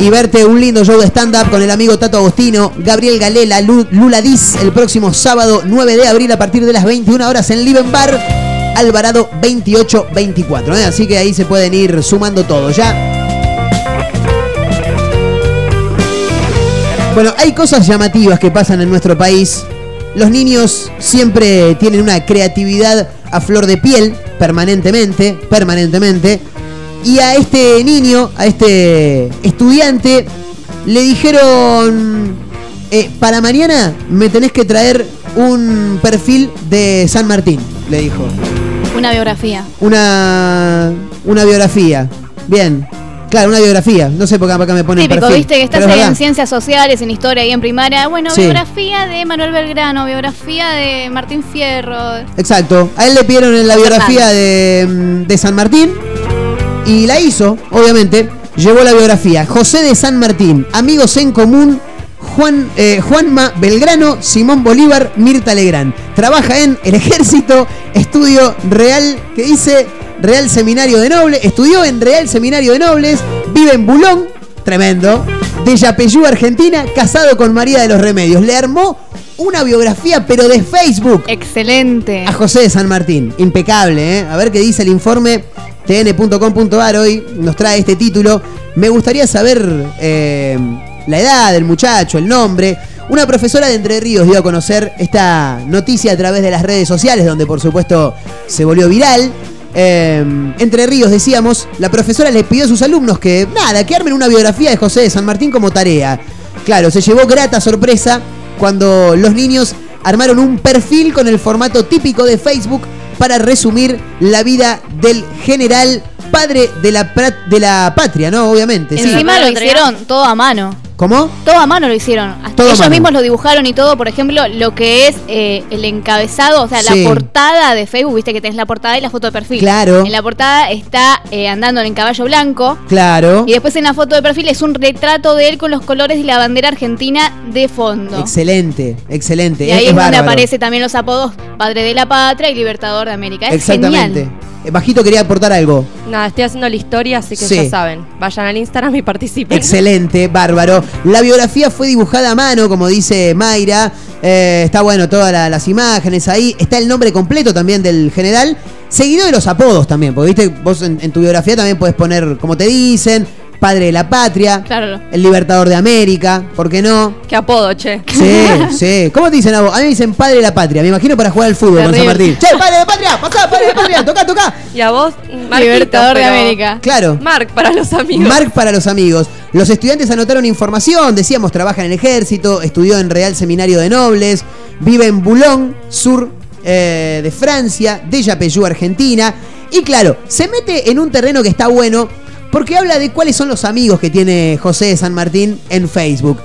y verte un lindo show de stand-up con el amigo Tato Agostino, Gabriel Galela, Lu- Lula Diz, el próximo sábado 9 de abril a partir de las 21 horas en Liven Bar, Alvarado 2824. ¿eh? Así que ahí se pueden ir sumando todo, ¿ya? Bueno, hay cosas llamativas que pasan en nuestro país. Los niños siempre tienen una creatividad a flor de piel, permanentemente, permanentemente. Y a este niño, a este estudiante, le dijeron, eh, para mañana me tenés que traer un perfil de San Martín, le dijo. Una biografía. Una, una biografía. Bien. Claro, una biografía. No sé por qué acá me ponen Típico, perfil. viste que estás es ahí en ciencias sociales, en historia y en primaria. Bueno, Sí. biografía de Manuel Belgrano, biografía de Martín Fierro. Exacto. A él le pidieron en la biografía de, mm, de San Martín y la hizo, obviamente. Llevó la biografía. José de San Martín, amigos en común, Juan, eh, Juanma Belgrano, Simón Bolívar, Mirta Legrand. Trabaja en el ejército, estudio Real, que dice Real Seminario de Nobles, estudió en Real Seminario de Nobles, vive en Bulón, tremendo, de Yapeyú, Argentina, casado con María de los Remedios. Le armó una biografía, pero de Facebook. Excelente. A José de San Martín. Impecable, ¿eh? A ver qué dice el informe tn.com.ar hoy. Nos trae este título. Me gustaría saber eh, la edad del muchacho, el nombre. Una profesora de Entre Ríos dio a conocer esta noticia a través de las redes sociales, donde por supuesto se volvió viral. Eh, Entre Ríos, decíamos, la profesora les pidió a sus alumnos que, nada, que armen una biografía de José de San Martín como tarea. Claro, se llevó grata sorpresa cuando los niños armaron un perfil con el formato típico de Facebook para resumir la vida del general padre de la, pra- de la patria, ¿no? Obviamente, sí. Encima lo hicieron todo a mano. ¿Cómo? Todo a mano lo hicieron. Hasta Todo a ellos mano. mismos lo dibujaron y todo. Por ejemplo, lo que es eh, el encabezado, o sea, Sí. la portada de Facebook, viste que tenés la portada y la foto de perfil. Claro. En la portada está eh, andando en caballo blanco. Claro. Y después en la foto de perfil es un retrato de él con los colores de la bandera argentina de fondo. Excelente, excelente. Y ahí es, es, donde aparece también los apodos Padre de la Patria y Libertador de América. Es Exactamente. genial. Eh, Bajito quería aportar algo. Nada, estoy haciendo la historia, así que Sí. ya saben. Vayan al Instagram y participen. Excelente, bárbaro. La biografía fue dibujada a mano, como dice Mayra. Eh, está bueno todas la- las imágenes ahí. Está el nombre completo también del general. Seguido de los apodos también, porque viste, vos en, en tu biografía también puedes poner como te dicen, padre de la patria, Claro. el libertador de América, ¿por qué no? Qué apodo, che. Sí, <laughs> sí. ¿Cómo te dicen a vos? A mí me dicen padre de la patria. Me imagino para jugar al fútbol con San Terrible. Martín. <laughs> Che, padre de la patria, pasá, padre de la patria, toca, toca. Y a vos, Marquito, Libertador de pero- América. Claro. Mark para los amigos. Mark para los amigos. Los estudiantes anotaron información, decíamos, trabaja en el ejército, estudió en Real Seminario de Nobles, vive en Boulogne, sur eh, de Francia, de Yapeyú, Argentina. Y claro, se mete en un terreno que está bueno porque habla de cuáles son los amigos que tiene José de San Martín en Facebook.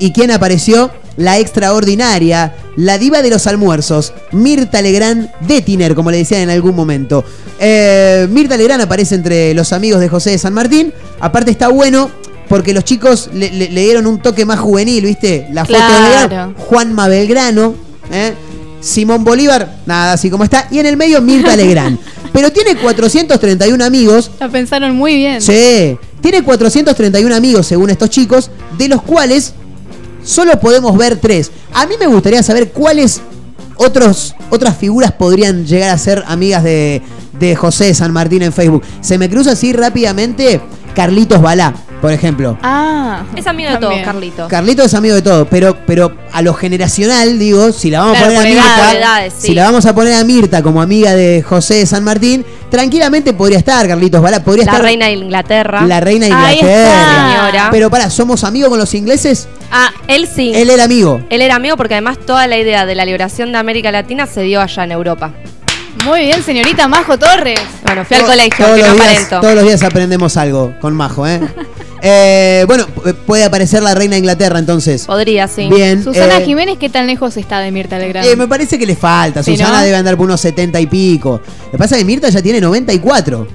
¿Y quién apareció? La extraordinaria, la diva de los almuerzos, Mirta Legrand de Tiner, como le decían en algún momento. Eh, Mirta Legrand aparece entre los amigos de José de San Martín. Aparte está bueno porque los chicos le, le- le dieron un toque más juvenil, ¿viste? La foto Claro. de Belgrano, Juanma Belgrano, ¿eh? Simón Bolívar, nada, así como está. Y en el medio Mirta <laughs> Legrand. Pero tiene 431 amigos. La pensaron muy bien. Sí, tiene 431 amigos según estos chicos, de los cuales solo podemos ver tres. A mí me gustaría saber cuáles otros, otras figuras podrían llegar a ser amigas de, de José San Martín en Facebook. Se me cruza así rápidamente Carlitos Balá, por ejemplo. Ah, Es amigo de todos, Carlito. Carlitos es amigo de todo, pero, pero a lo generacional, digo, si la vamos Claro, a poner a Mirta, edad, edades, sí. si la vamos a poner a Mirta como amiga de José de San Martín, tranquilamente podría estar Carlitos Balá, podría La estar reina de Inglaterra. la reina de Ahí Inglaterra. está. Señora. Pero pará, ¿somos amigos con los ingleses? Ah, él sí. Él era amigo. Él era amigo porque además toda la idea de la liberación de América Latina se dio allá en Europa. Muy bien, señorita Majo Torres. Bueno, fui al Todos- colegio, todos que no los, días, todos los días aprendemos algo con Majo, ¿eh? <laughs> Eh, bueno, pu- puede aparecer la reina de Inglaterra entonces. Podría, sí. Bien. Susana eh, Jiménez, ¿qué tan lejos está de Mirta Legrand? Eh, me parece que le falta. Sí, Susana ¿no? debe andar por unos 70 y pico. Lo que pasa es que Mirta ya tiene 94.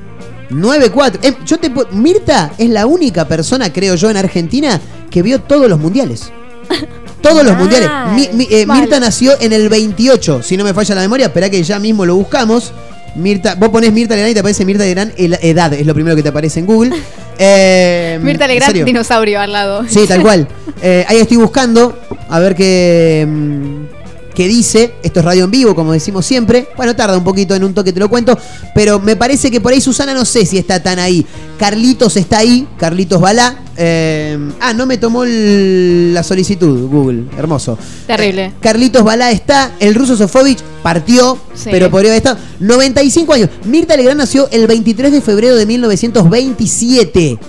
94. Eh, yo te Mirta es la única persona, creo yo, en Argentina que vio todos los mundiales. <laughs> Todos los mundiales. Mi- mi- eh. Mirta nació en el 28, si no me falla la memoria. Espera que ya mismo lo buscamos. Mirta, vos ponés Mirta Legrand y te aparece Mirta Legrand, edad, es lo primero que te aparece en Google. <laughs> Eh, Mirta ¿en Legrand, dinosaurio al lado. Sí, tal cual. <laughs> Eh, ahí estoy buscando a ver qué, qué dice. Esto es radio en vivo, como decimos siempre. Bueno, tarda un poquito en un toque, te lo cuento. Pero me parece que por ahí Susana no sé si está tan ahí. Carlitos está ahí, Carlitos Balá. Eh, ah, no me tomó el- la solicitud, Google. Hermoso. Terrible. Carlitos Balá está, el ruso Sofovich partió, Sí. pero podría haber estado. 95 años. Mirta Legrand nació el 23 de febrero de 1927.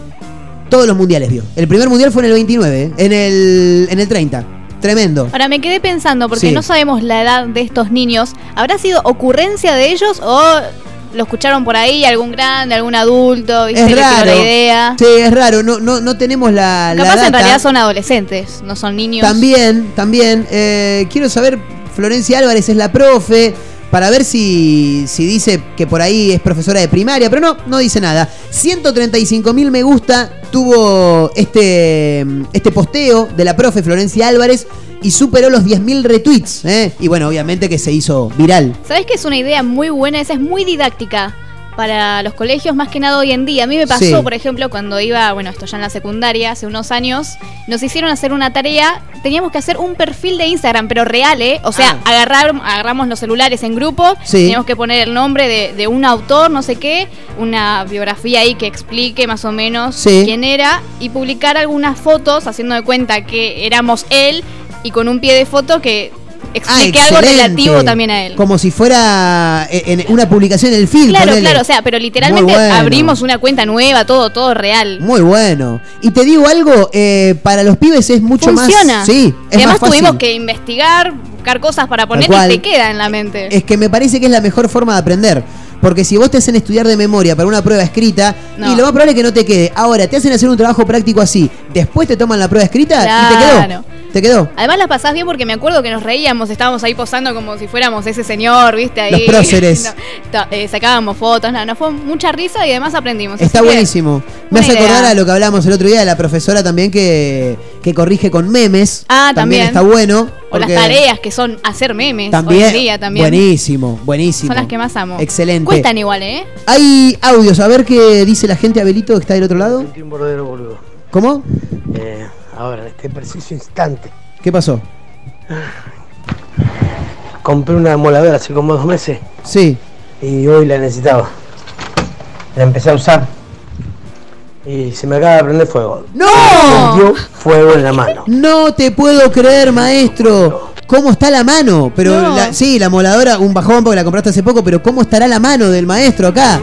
Todos los mundiales vio. El primer mundial fue en el 29, ¿eh? en el, en el 30. Tremendo. Ahora me quedé pensando, porque Sí. no sabemos la edad de estos niños. ¿Habrá sido ocurrencia de ellos o lo escucharon por ahí algún grande, algún adulto? ¿viste? Es Le raro. la idea. Sí, es raro. No, no, no tenemos la, la Capaz en data. realidad son adolescentes, no son niños. También, también. eh, quiero saber, Florencia Álvarez es la profe, para ver si, si dice que por ahí es profesora de primaria, pero no, no dice nada. 135 mil me gusta tuvo este, este posteo de la profe Florencia Álvarez y superó los 10.000 retweets. ¿eh? Y bueno, obviamente que se hizo viral. ¿Sabes que es una idea muy buena? Esa es muy didáctica para los colegios, más que nada hoy en día. A mí me pasó, Sí. por ejemplo, cuando iba, bueno, esto ya en la secundaria, hace unos años, nos hicieron hacer una tarea. Teníamos que hacer un perfil de Instagram, pero real, ¿eh? O sea, agarrar, agarramos los celulares en grupo, Ah. Sí. teníamos que poner el nombre de, de un autor, no sé qué, una biografía ahí que explique más o menos Sí. quién era, y publicar algunas fotos haciendo de cuenta que éramos él y con un pie de foto que explique algo Ah, excelente. relativo también a él. Como si fuera eh, en una publicación en el feed. Claro, ponele. claro, o sea, pero literalmente bueno. abrimos una cuenta nueva, todo, todo real. Muy bueno. Y te digo algo, eh, para los pibes es mucho Funciona. más. Sí, es además más fácil. tuvimos que investigar, buscar cosas para poner y te queda en la mente. Es que me parece que es la mejor forma de aprender. Porque si vos te hacen estudiar de memoria para una prueba escrita, No. y lo más probable es que no te quede. Ahora, te hacen hacer un trabajo práctico así, después te toman la prueba escrita y te quedó. Te quedó. Además la pasás bien porque me acuerdo que nos reíamos, estábamos ahí posando como si fuéramos ese señor, ¿viste? Ahí. Los próceres. <laughs> No, eh, sacábamos fotos, nada, nos fue mucha risa y además aprendimos. Está Así que, buenísimo. Me hace acordar idea. a lo que hablábamos el otro día de la profesora también que, que corrige con memes. Ah, también. está bueno. O las tareas que son hacer memes También, hoy en día también. Buenísimo, buenísimo. Son las que más amo. Excelente. Cuestan igual, ¿eh? Hay audios, a ver qué dice la gente Abelito que está del otro lado. un bordero boludo. ¿Cómo? Eh, ahora, en este preciso instante, ¿Qué pasó? compré una moladora hace como dos meses. Sí. Y hoy la necesitaba. La empecé a usar. Y se me acaba de prender fuego. ¡No! Prendió fuego en la mano. No te puedo creer, maestro. ¿Cómo está la mano? Pero No. la- sí, la moladora, un bajón porque la compraste hace poco, pero ¿cómo estará la mano del maestro acá?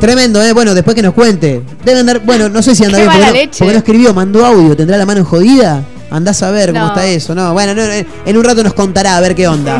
Tremendo, ¿eh? Bueno, después que nos cuente. Debe andar, bueno, no sé si anda bien, porque no, leche. porque no escribió, mandó audio. ¿Tendrá la mano jodida? Andás a ver cómo está eso, ¿no? Bueno, no, en- en un rato nos contará a ver qué onda.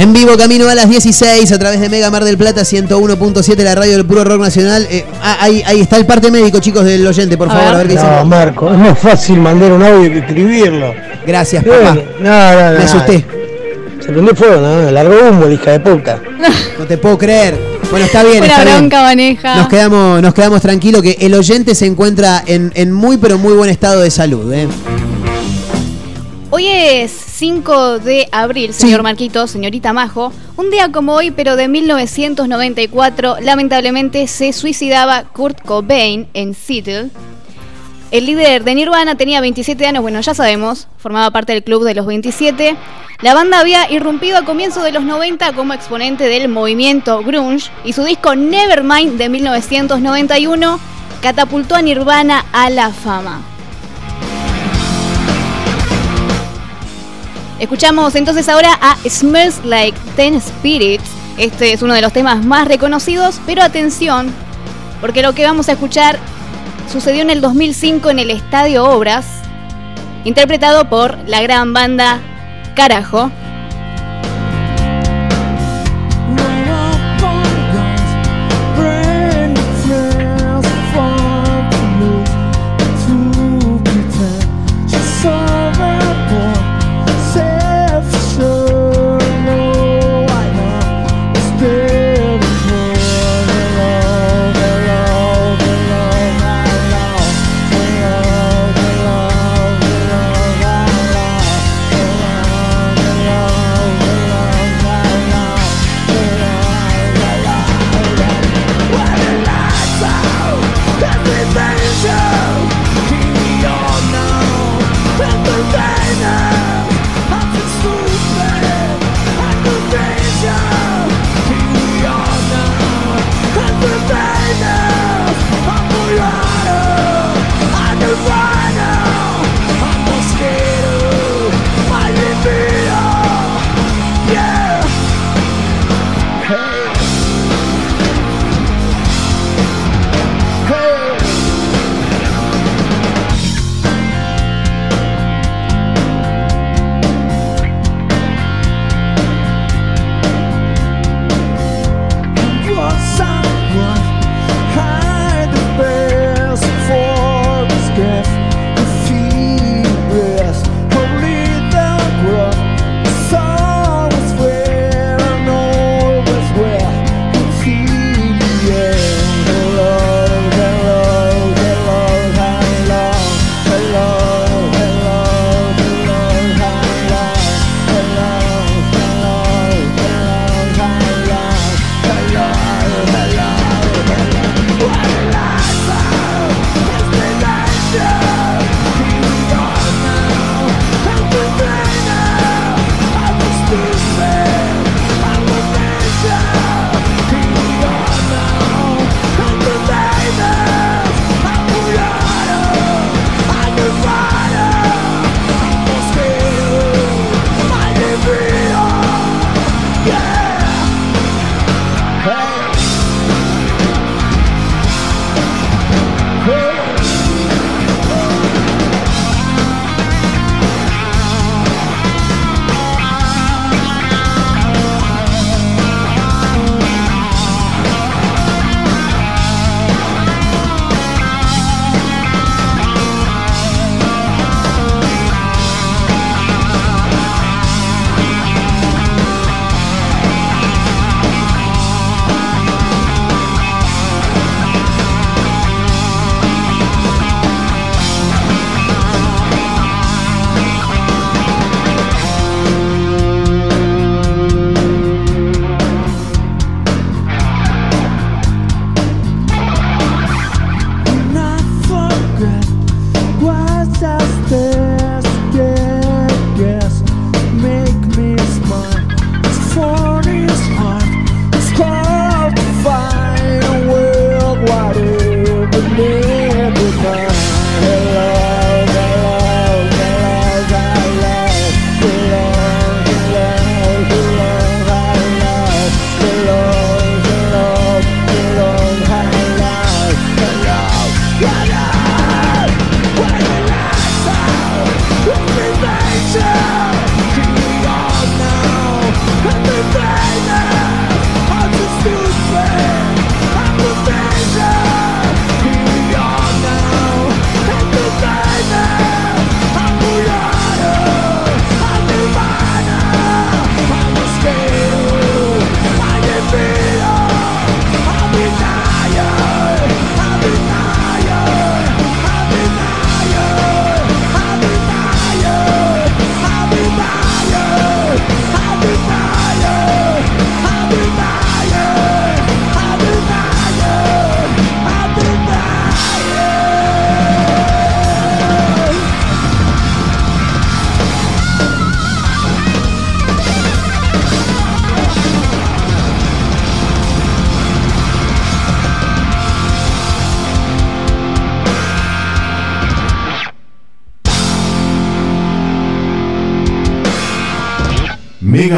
En vivo, camino a las 16 a través de Mega Mar del Plata 101.7, la radio del puro rock nacional. Eh, ah, ahí, ahí está el parte médico, chicos, del oyente, por favor, a ver qué dice. No, Marco, es más fácil mandar un audio que escribirlo. Gracias, papá. No, no, no. Me asusté. Se prendió fuego, no, largo humo, hija de puta. <laughs> No te puedo creer. Bueno, está bien, Una está bien. bronca maneja. Nos quedamos, nos quedamos tranquilos que el oyente se encuentra en, en muy pero muy buen estado de salud. ¿eh? Hoy es 5 de abril, señor Marquito, señorita Majo. Un día como hoy, pero de 1994, lamentablemente se suicidaba Kurt Cobain en Seattle. El líder de Nirvana tenía 27 años, bueno, ya sabemos, formaba parte del club de los 27. La banda había irrumpido a comienzos de los 90 como exponente del movimiento grunge y su disco Nevermind de 1991 catapultó a Nirvana a la fama. Escuchamos entonces ahora a Smells Like Ten Spirits. Este es uno de los temas más reconocidos, pero atención, porque lo que vamos a escuchar sucedió en el 2005 en el Estadio Obras, interpretado por la gran banda Carajo.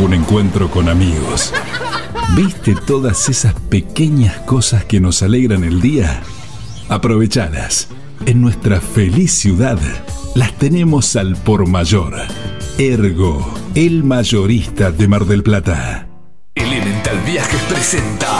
un encuentro con amigos. ¿Viste todas esas pequeñas cosas que nos alegran el día? Aprovechalas. En nuestra feliz ciudad las tenemos al por mayor. Ergo, el mayorista de Mar del Plata. Elemental Viajes presenta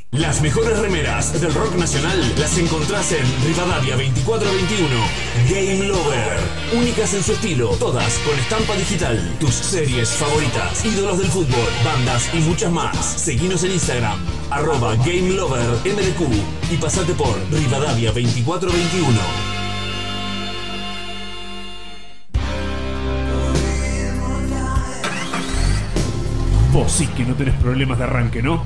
Las mejores remeras del rock nacional las encontrás en Rivadavia 2421. Game Lover. Únicas en su estilo, todas con estampa digital. Tus series favoritas, ídolos del fútbol, bandas y muchas más. Seguinos en Instagram, arroba Game Lover MDQ y pasate por Rivadavia 2421. Vos sí que no tenés problemas de arranque, ¿no?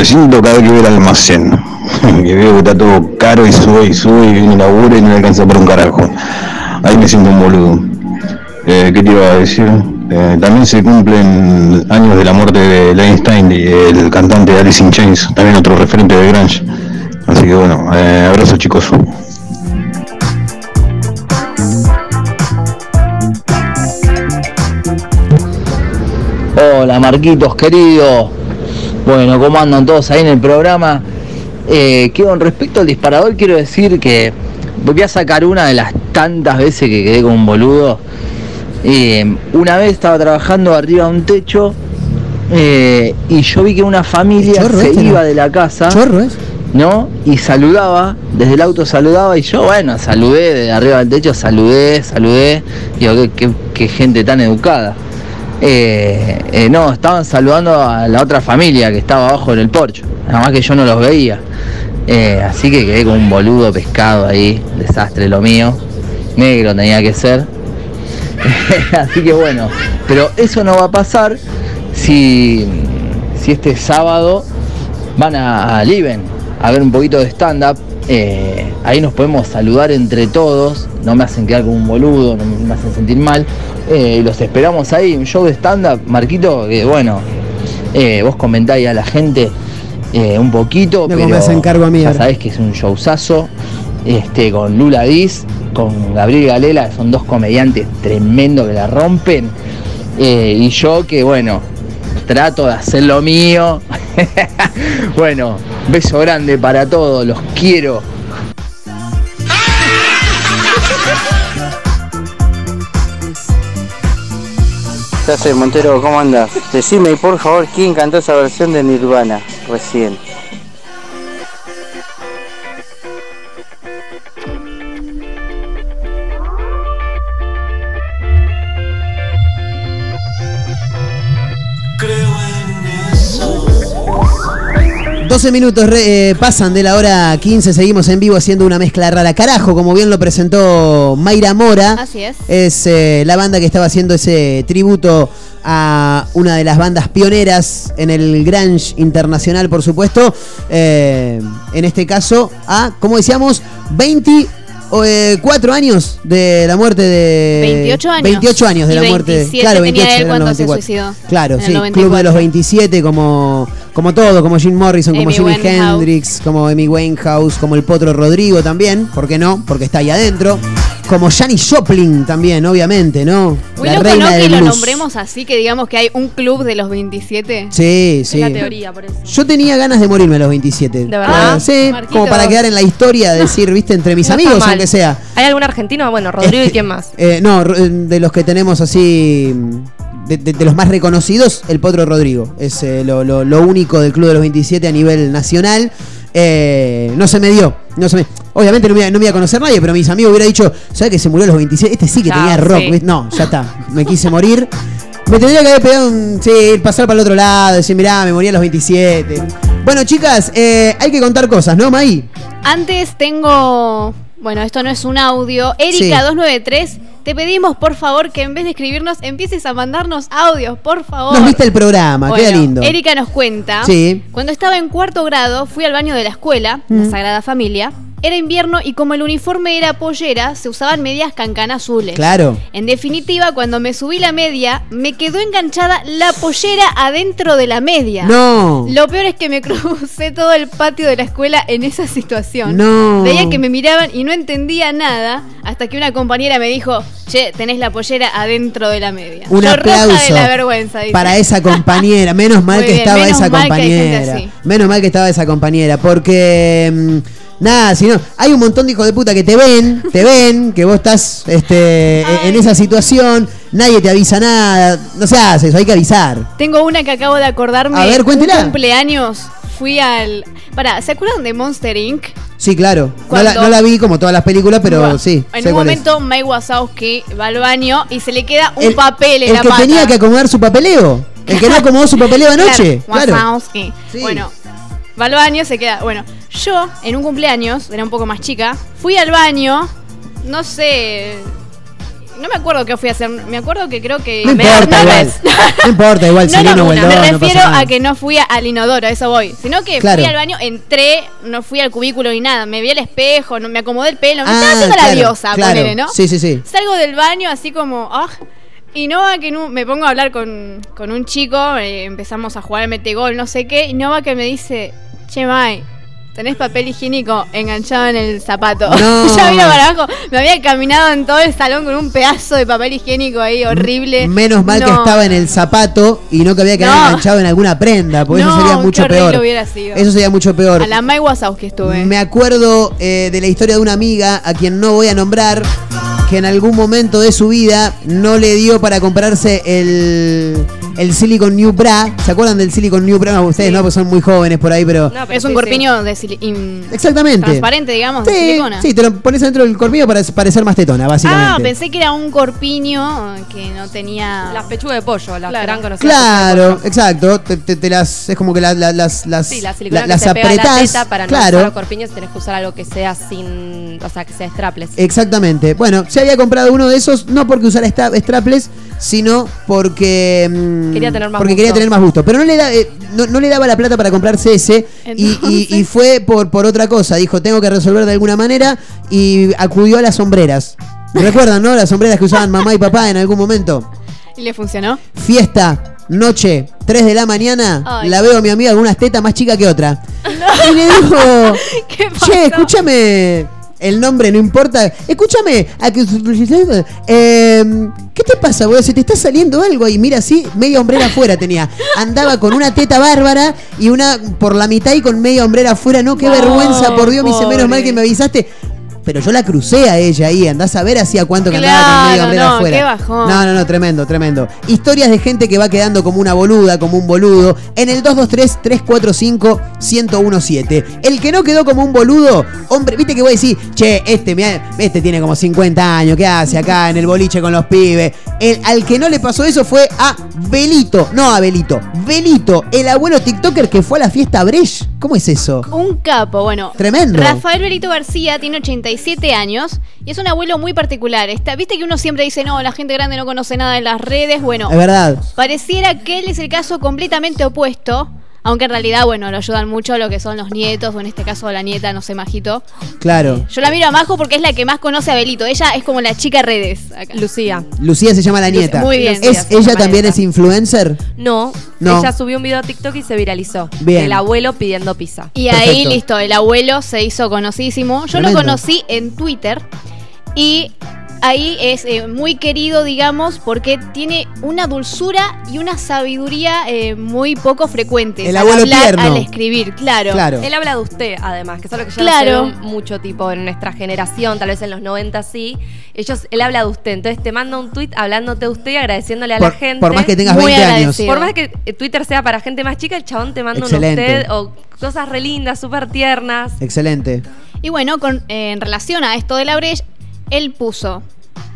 Me siento cada vez que veo el almacén. <laughs> que veo que está todo caro y sube y sube y viene labura y no le alcanza por un carajo. Ahí me siento un boludo. Eh, ¿Qué te iba a decir? Eh, también se cumplen años de la muerte de Einstein y el cantante de Alice in Chains, también otro referente de Grunge. Así que bueno, eh, abrazo chicos. Hola Marquitos, querido. Bueno, ¿cómo andan todos ahí en el programa? Eh, que con respecto al disparador quiero decir que voy a sacar una de las tantas veces que quedé con un boludo. Eh, una vez estaba trabajando arriba de un techo eh, y yo vi que una familia se este, ¿no? iba de la casa. Chorro es. ¿no? Y saludaba, desde el auto saludaba y yo, bueno, saludé desde arriba del techo, saludé, saludé. Digo, qué, qué- qué gente tan educada. Eh, eh, no, estaban saludando a la otra familia que estaba abajo en el porche, nada más que yo no los veía. Eh, así que quedé con un boludo pescado ahí, desastre lo mío. Negro tenía que ser. <laughs> así que bueno, pero eso no va a pasar si, si este sábado van a, a Liven a ver un poquito de stand-up. ahí nos podemos saludar entre todos. No me hacen quedar como un boludo, no me hacen sentir mal. Eh, y los esperamos ahí, un show de stand-up, Marquito, que bueno, eh, vos comentáis a la gente eh, un poquito, Me pero me hacen cargo a mí ya sabés que es un showzazo. Este, con Lula Diz, con Gabriel Galela, son dos comediantes tremendos que la rompen. Y yo que bueno, trato de hacer lo mío. <laughs> bueno, beso grande para todos, los quiero. ¿Qué haces, Montero? ¿Cómo andas? Decime, por favor, quién cantó esa versión de Nirvana recién. 12 minutos re- eh, pasan de la hora 15, seguimos en vivo haciendo una mezcla rara. Carajo, como bien lo presentó Mayra Mora. Así es. Es eh, la banda que estaba haciendo ese tributo a una de las bandas pioneras en el grunge internacional, por supuesto. Eh, en este caso, a, como decíamos, 24 años de la muerte de... 28 años. 28 años de Y la muerte. 27 Claro, tenía 28 él era el cuando se 94. suicidó, Claro, sí. Club de 94. los 27, como, como todo, como Jim Morrison, como Amy Jimi Winehouse. Hendrix, como Amy Winehouse, como el Potro Rodrigo también, ¿por qué no? Porque está ahí adentro. Como Janis Joplin también, obviamente, ¿no? Muy la loco, reina ¿no? del Que lo nombremos así, que digamos que hay un club de los 27. Sí, sí. Es la teoría, por eso. Yo tenía ganas de morirme a los 27. ¿De verdad? Ah, sí, Marquito. como para quedar en la historia, decir, <laughs> viste, entre mis No amigos, aunque sea. ¿Hay algún argentino? Bueno, Rodrigo y <laughs> quién más. Eh, no, de los que tenemos así, de, de- de los más reconocidos, el Potro Rodrigo. Es eh, lo, lo- lo único del Club de los 27 a nivel nacional. Eh, no se me dio. No se me, obviamente no me, iba- no me iba a conocer nadie, pero mis amigos hubieran dicho, ¿sabes que se murió a los 27? Este sí que tenía rock. No, ya está. Me quise morir. Me tendría que haber pegado un. Sí, pasar para el otro lado, decir, mirá, me morí a los 27. Bueno, chicas, eh, hay que contar cosas, ¿no, Maí? Antes tengo. Bueno, esto no es un audio. Erika293, te pedimos por favor que en vez de escribirnos empieces a mandarnos audios, por favor. Nos viste el programa, queda Bueno, lindo. Erika nos cuenta. Sí. Cuando estaba en cuarto grado, fui al baño de la escuela, Mm. la Sagrada Familia, Era invierno y como el uniforme era pollera, se usaban medias cancana azules. Claro. En definitiva, cuando me subí la media, me quedó enganchada la pollera adentro de la media. No. Lo peor es que me <laughs> crucé todo el patio de la escuela en esa situación. No. Veía que me miraban y no entendía nada hasta que una compañera me dijo, che, tenés la pollera adentro de la media. Un Yo roja aplauso de la vergüenza. dice. para esa compañera. <laughs> Menos mal Muy que bien, estaba menos esa mal que hay gente compañera. así. Menos mal que estaba esa compañera. Porque. mm, Nada, si no, hay un montón de hijos de puta que te ven, te ven, que vos estás este, en esa situación, nadie te avisa nada, no se hace eso, hay que avisar. Tengo una que acabo de acordarme. A ver, cuéntela. Un cumpleaños fui al... Pará, ¿se acuerdan de Monster Inc? Sí, claro. No la, ¿Cuándo? no la vi como todas las películas, pero sí. En sé un cuál es. momento, Mike Wazowski va al baño y se le queda un papel en El la que pata. tenía que acomodar su papeleo. El que no acomodó su papeleo anoche. Claro, Claro. Wazowski. Bueno, va al baño, se queda. Bueno, yo en un cumpleaños, era un poco más chica, fui al baño, no sé. No me acuerdo qué fui a hacer. Me acuerdo que creo que. No me- importa, no, igual. <laughs> No importa, igual, no, si no, el me no refiero a que no fui al inodoro, a eso voy. Sino que Claro. fui al baño, entré, no fui al cubículo ni nada. Me vi al espejo, no, me acomodé el pelo. Me Ah, estaba haciendo la diosa, claro. ponele, ¿no? Sí, sí, sí. Salgo del baño así como, ah, y no va que me pongo a hablar con, con un chico, eh, empezamos a jugar al metegol, no sé qué, y no va que me dice, che, Mai, tenés papel higiénico enganchado en el zapato. No. <laughs> ya vino para abajo, me había caminado en todo el salón con un pedazo de papel higiénico ahí horrible. Menos mal que estaba en el zapato y no que había quedado No. enganchado en alguna prenda, porque eso sería mucho peor. sido. Eso sería mucho peor. A la Mai Wazowski estuve. Me acuerdo eh, de la historia de una amiga a quien no voy a nombrar, que en algún momento de su vida no le dio para comprarse el, el Silicon New Bra. ¿Se acuerdan del Silicon New Bra? Ustedes no, porque son muy jóvenes por ahí, pero... No, pero es un corpiño de sili- in- Exactamente. transparente, digamos, de Sí, silicona. sí, te lo pones dentro del cormillo para parecer más tetona, básicamente. Ah, pensé que era un corpiño que no tenía. Las pechugas de pollo, las Claro. gran conocidas. Claro, exacto. Te, te- te las, es como que la- la- las, las, Sí, la silicona la- que las se pega a la apretás. teta para no usar los corpiños tenés que usar algo que sea sin, o sea, que sea strapless. Exactamente. Bueno, se había comprado uno de esos, no porque usara strapless, sino porque. mm, Quería tener más Porque gusto. quería tener más gusto. Pero no le, da- eh, no, no le daba la plata para comprarse ese. Y, y- y fue por, por otra cosa. Dijo, tengo que resolver de alguna manera. Y acudió a las sombreras. ¿Recuerdan, no? Las sombreras que usaban mamá y papá en algún momento. ¿Y le funcionó? Fiesta, noche, 3 de la mañana. Ay. La veo a mi amiga con unas tetas más chica que otra. <laughs> Y le dijo, <laughs> che, escúchame, el nombre no importa. Escúchame, a que- eh, ¿qué te pasa, boludo? Se te está saliendo algo y mira así, media hombrera afuera tenía. Andaba con una teta bárbara y una por la mitad y con media hombrera afuera. No, qué No, vergüenza, por Dios, me dice, menos mal que me avisaste. Pero yo la crucé a ella ahí, andás a ver hacía cuánto que andaba con hombrera no, afuera. qué bajón. No, no, no, tremendo, tremendo. Historias de gente que va quedando como una boluda, como un boludo, en el 223-345-1017. El que no quedó como un boludo, hombre, viste que voy a decir, che, este, mirá, este tiene como 50 años, ¿qué hace acá en el boliche con los pibes? El, al que no le pasó eso fue a Belito, no a Belito, Belito, el abuelo TikToker que fue a la fiesta Brecht. ¿Cómo es eso? Un capo, bueno. Tremendo. Rafael Berito García tiene 87 años y es un abuelo muy particular. Está, Viste que uno siempre dice, no, la gente grande no conoce nada de las redes. Bueno, Es verdad. pareciera que él es el caso completamente opuesto. Aunque en realidad, bueno, lo ayudan mucho lo que son los nietos, o en este caso la nieta, no sé, Majito. Claro. Yo la miro a Majo porque es la que más conoce a Belito. Ella es como la chica redes. acá. Lucía. Lucía se llama la nieta. Muy bien. ¿Es, Lucía se ¿Ella también es influencer? No, No. ella subió un video a TikTok y se viralizó. Bien. El abuelo pidiendo pizza. Y ahí, listo, el abuelo se hizo conocidísimo. Yo Tremendo. lo conocí en Twitter y ahí es eh, muy querido, digamos, porque tiene una dulzura y una sabiduría eh, muy poco frecuentes. El al abuelo hablar, tierno. Al escribir, claro. Claro. Él habla de usted, además, que es algo que ya Claro. no se ve mucho tipo en nuestra generación, tal vez en los 90 sí. Ellos, él habla de usted, entonces te manda un tweet hablándote de usted y agradeciéndole a Por- la gente. por más que tengas Muy 20 años. Por más que Twitter sea para gente más chica, el chabón te manda un Excelente. usted o cosas re lindas, súper tiernas. Excelente. Y bueno, con, eh, en relación a esto de la Breche, él puso.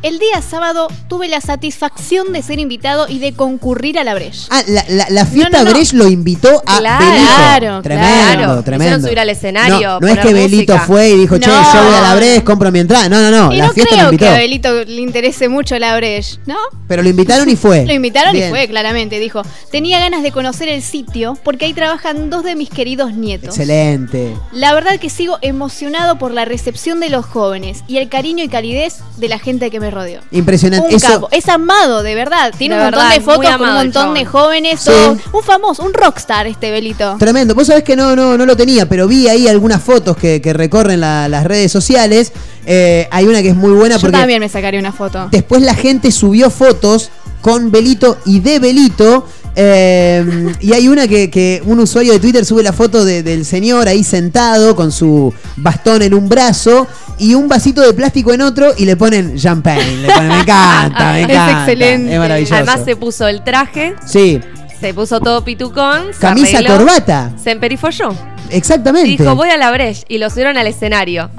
El día sábado tuve la satisfacción de ser invitado y de concurrir a la Breche. Ah, la, la- la fiesta No, no, no. Brecht lo invitó a Claro, Belito. claro, Tremendo, claro. tremendo. Subir al escenario, No, no es que Belito fue y dijo, che, No. yo voy a la Brecht, compro mi entrada. No, no, no. y la no fiesta lo creo invitó. que a Belito le interese mucho la Breche, ¿no? Pero lo invitaron y fue. <laughs> Lo invitaron Bien. y fue, claramente. Dijo, tenía ganas de conocer el sitio porque ahí trabajan dos de mis queridos nietos. Excelente. La verdad que sigo emocionado por la recepción de los jóvenes y el cariño y calidez de la gente que me rodeó. Impresionante. Un Eso, capo. Es amado, de verdad. Tiene De un montón verdad, de fotos con un montón de jóvenes. Sí. Un famoso, un rockstar este Belito. Tremendo. Vos sabés que no, no, no lo tenía, pero vi ahí algunas fotos que, que recorren la- las redes sociales. Eh, hay una que es muy buena Yo porque también me sacaría una foto. después la gente subió fotos con Belito y de Belito. Eh, y hay una que, que un usuario de Twitter sube la foto de- del señor ahí sentado con su bastón en un brazo y un vasito de plástico en otro y le ponen champagne. Le ponen, me encanta, me <laughs> Es encanta. excelente. Es maravilloso. Además se puso el traje, sí, se puso todo pitucón, se camisa, arregló, corbata. Se emperifolló. Exactamente. Y dijo, voy a la Breche. Y lo subieron al escenario.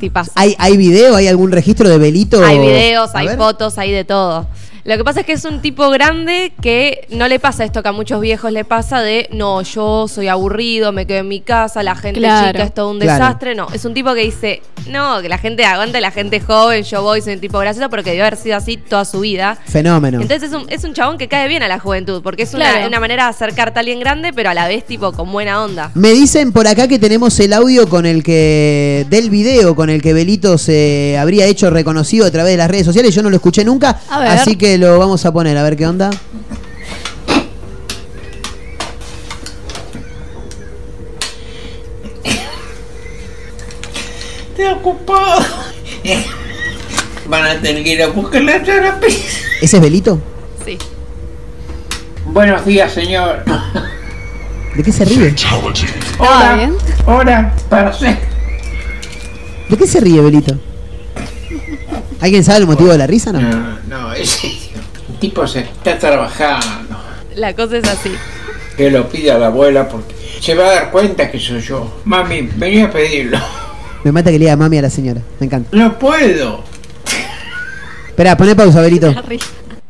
Tipazo. ¿Hay, ¿Hay video? ¿Hay algún registro de Belito? Hay videos, A hay ver. fotos, hay de todo. Lo que pasa es que es un tipo grande que no le pasa esto que a muchos viejos le pasa de no, yo soy aburrido, me quedo en mi casa, la gente Claro. chica es todo un Claro. desastre. No, es un tipo que dice, no, que la gente aguante, la gente joven, yo voy, soy un tipo gracioso, porque debió haber sido así toda su vida. Fenómeno. Entonces es un, es un chabón que cae bien a la juventud, porque es una, Claro. una manera de acercarte a alguien grande, pero a la vez tipo con buena onda. Me dicen por acá que tenemos el audio con el que del video con el que Belito se habría hecho reconocido a través de las redes sociales. Yo no lo escuché nunca, A ver. así que lo vamos a poner a ver qué onda. Estoy ocupado. Van a tener que ir a buscar la terapia. ¿Ese es Belito? Sí. Buenos días, señor. ¿De qué se ríe? Hola. Hola, para hacer. ¿De qué se ríe Belito? ¿Alguien sabe el motivo de la risa? No. No, no, ese el tipo se está trabajando. La cosa es así. Que lo pide a la abuela porque se va a dar cuenta que soy yo. Mami, vení a pedirlo. Me mata que le diga mami a la señora. Me encanta. No puedo. Espera, poné pausa, Belito.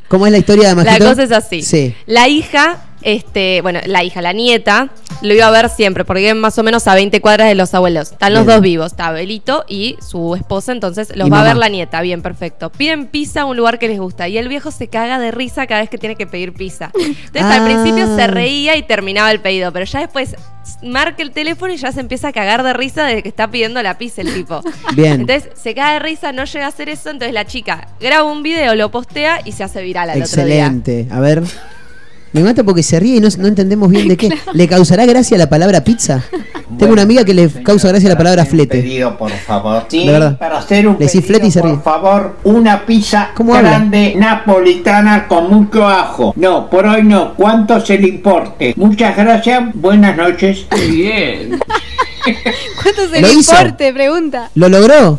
¿Cómo es la historia de La Majito? cosa es así. Sí. La hija, este, bueno, la hija, la nieta, lo iba a ver siempre, porque viven más o menos a 20 cuadras de los abuelos. Están los Bien. dos vivos, está Abelito y su esposa, entonces los Y va a ver la nieta, bien, perfecto. Piden pizza a un lugar que les gusta y el viejo se caga de risa cada vez que tiene que pedir pizza. Entonces al Ah. principio se reía y terminaba el pedido, pero ya después marca el teléfono y ya se empieza a cagar de risa desde que está pidiendo la pizza el tipo. Bien. Entonces se caga de risa, no llega a hacer eso, entonces la chica graba un video, lo postea y se hace viral al otro día. Excelente. A ver. Me mata porque se ríe y no, no entendemos bien de qué. <laughs> ¿Le causará gracia la palabra pizza? Tengo una amiga que le causa gracia la palabra flete. Pedido, por favor. Sí, para hacer un Le pedido, flete y se ríe. por favor, una pizza ¿Cómo habla? grande napolitana con mucho ajo. No, por hoy no. ¿Cuánto se le importe? Muchas gracias. Buenas noches. Bien. <laughs> ¿Cuánto se Lo le hizo. importe? Pregunta. ¿Lo logró?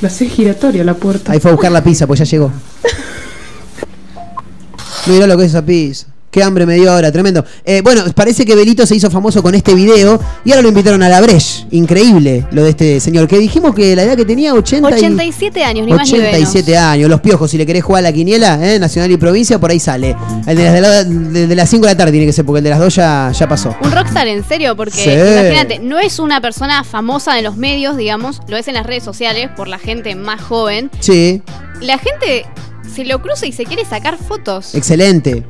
La hace giratoria la puerta. Ahí fue a buscar la pizza, pues ya llegó. <laughs> Mira lo que es esa pizza. Qué hambre me dio ahora, tremendo. Eh, bueno, parece que Belito se hizo famoso con este video y ahora lo invitaron a la Breche. Increíble lo de este señor. Que dijimos que la edad que tenía, 80 y- 87 años, ni más ni menos. 87 años. Los piojos, si le querés jugar a la quiniela, eh, nacional y provincia, por ahí sale. El de las, de la- de- de las 5 de la tarde tiene que ser, porque el de las 2 ya, ya pasó. Un rockstar, en serio, porque Sí. imagínate, no es una persona famosa en los medios, digamos, lo es en las redes sociales por la gente más joven. Sí, La gente se lo cruza y se quiere sacar fotos. excelente.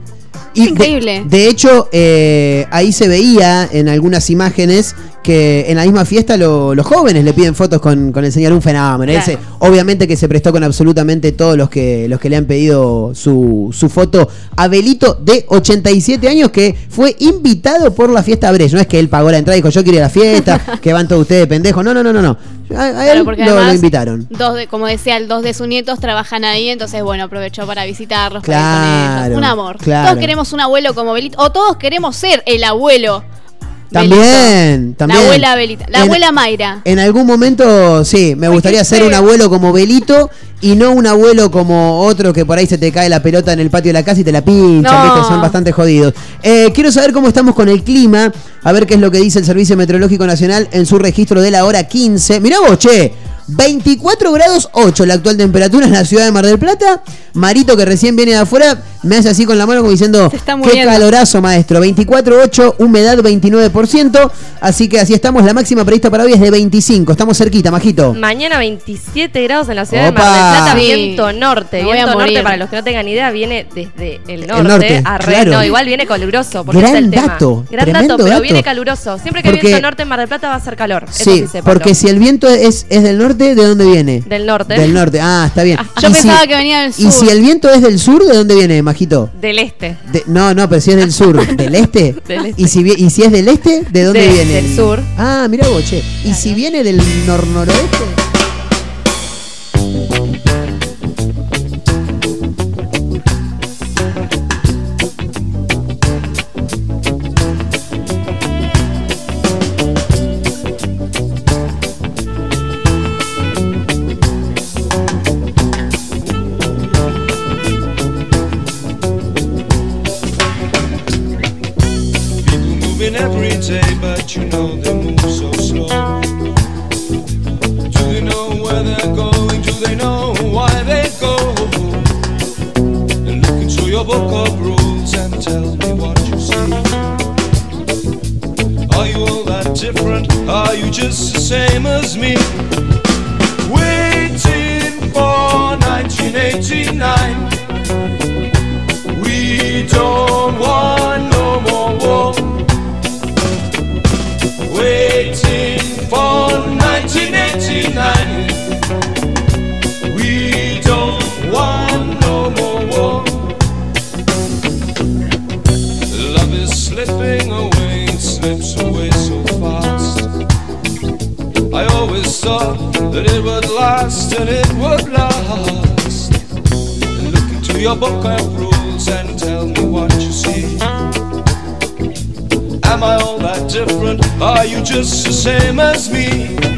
Y de- increíble. De, hecho, eh, ahí se veía en algunas imágenes que en la misma fiesta lo- los jóvenes le piden fotos con, con el señor, un fenómeno. Claro. Ese, obviamente que se prestó con absolutamente todos los que, los que le han pedido su, su foto a Belito de 87 años que fue invitado por la fiesta Brecht. No es que él pagó la entrada y dijo yo quiero ir a la fiesta, <laughs> que van todos ustedes pendejos. No, no, no, no. no. A, a Claro, él porque lo, invitaron. Dos de, como decía, el dos de sus nietos trabajan ahí, entonces bueno, aprovechó para visitarlos, para Claro, ellos. Un amor. claro. Todos queremos un abuelo como Belito, o todos queremos ser el abuelo. También, también. La abuela Belita, la En- abuela Mayra. En algún momento, sí, me gustaría ser un abuelo como Belito y no un abuelo como otro que por ahí se te cae la pelota en el patio de la casa y te la pinchan, No. ¿viste? Son bastante jodidos. Eh, quiero saber cómo estamos con el clima, a ver qué es lo que dice el Servicio Meteorológico Nacional en su registro de la hora 15. Mirá vos, che, 24 grados 8 la actual temperatura en la ciudad de Mar del Plata. Marito, que recién viene de afuera, me hace así con la mano como diciendo, está qué muriendo". calorazo, maestro. 24,8, humedad 29%. Así que así estamos. La máxima prevista para hoy es de 25. Estamos cerquita, majito. Mañana 27 grados en la ciudad Opa. de Mar del Plata, Sí. viento norte. Me voy a Viento norte, morir. para los que no tengan idea, viene desde el norte. norte, a re- claro. No, igual viene caluroso, porque Gran es el tema. dato, Gran tremendo dato, pero dato. viene caluroso. Siempre que Porque- viento norte en Mar del Plata va a ser calor. Eso Sí, sí, sépanlo. porque si el viento es, es del norte, ¿de dónde viene? Del norte. Del norte, ah, está bien. Yo Y pensaba si- que venía del Y sur. si el viento es del sur, ¿de dónde viene, majito? Del este. De- no, no, pero si es del sur, <laughs> ¿del este? Del este. ¿Y si, y si es del este, ¿de dónde De- viene? del el- sur. Ah, mira vos, che. ¿Y si viene del nor same as me?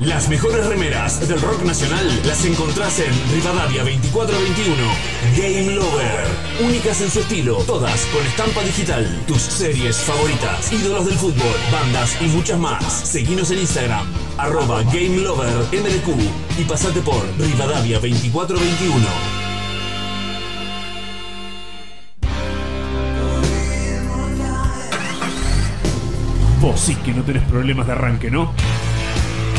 Las mejores remeras del rock nacional las encontrás en Rivadavia 2421. Game Lover. Únicas en su estilo, todas con estampa digital. Tus series favoritas, ídolos del fútbol, bandas y muchas más. Seguinos en Instagram, arroba Game Lover MDQ y pasate por Rivadavia 2421. Vos sí que no tenés problemas de arranque, ¿no?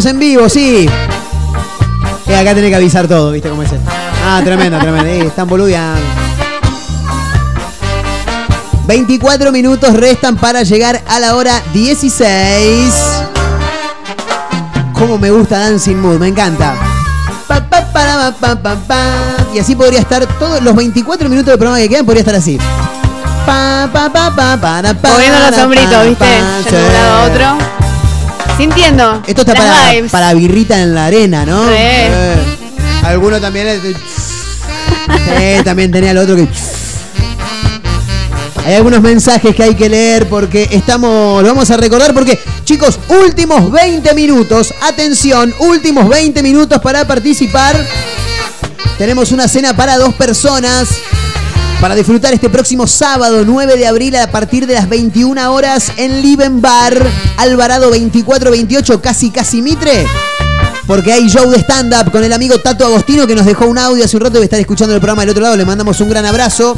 Estamos en vivo, sí. Eh, acá tenés que avisar todo, ¿viste cómo es esto? Ah, tremendo, tremendo. Eh, están boludeando. 24 minutos restan para llegar a la hora 16. Cómo me gusta Dancing Mood, me encanta. Pa, pa, para, pa. Y así podría estar todos los 24 minutos de programa que quedan, podría estar así. Pa, pa, pa, pa, para, pa, Moviendo los para, hombritos, pa, ¿viste? pa, De un lado a sí. otro. Sintiendo. Esto está para, vibes. para birrita en la arena, ¿no? Sí. Eh. Alguno también es. Sí, <laughs> también tenía el otro que. Hay algunos mensajes que hay que leer porque estamos. Lo vamos a recordar porque, chicos, últimos 20 minutos. Atención, últimos 20 minutos para participar. Tenemos una cena para dos personas. Para disfrutar este próximo sábado 9 de abril a partir de las 21 horas en Liven Bar, Alvarado 2428, casi casi Mitre. Porque hay show de stand-up con el amigo Tato Agostino que nos dejó un audio hace un rato. Debe estar escuchando el programa del otro lado. Le mandamos un gran abrazo.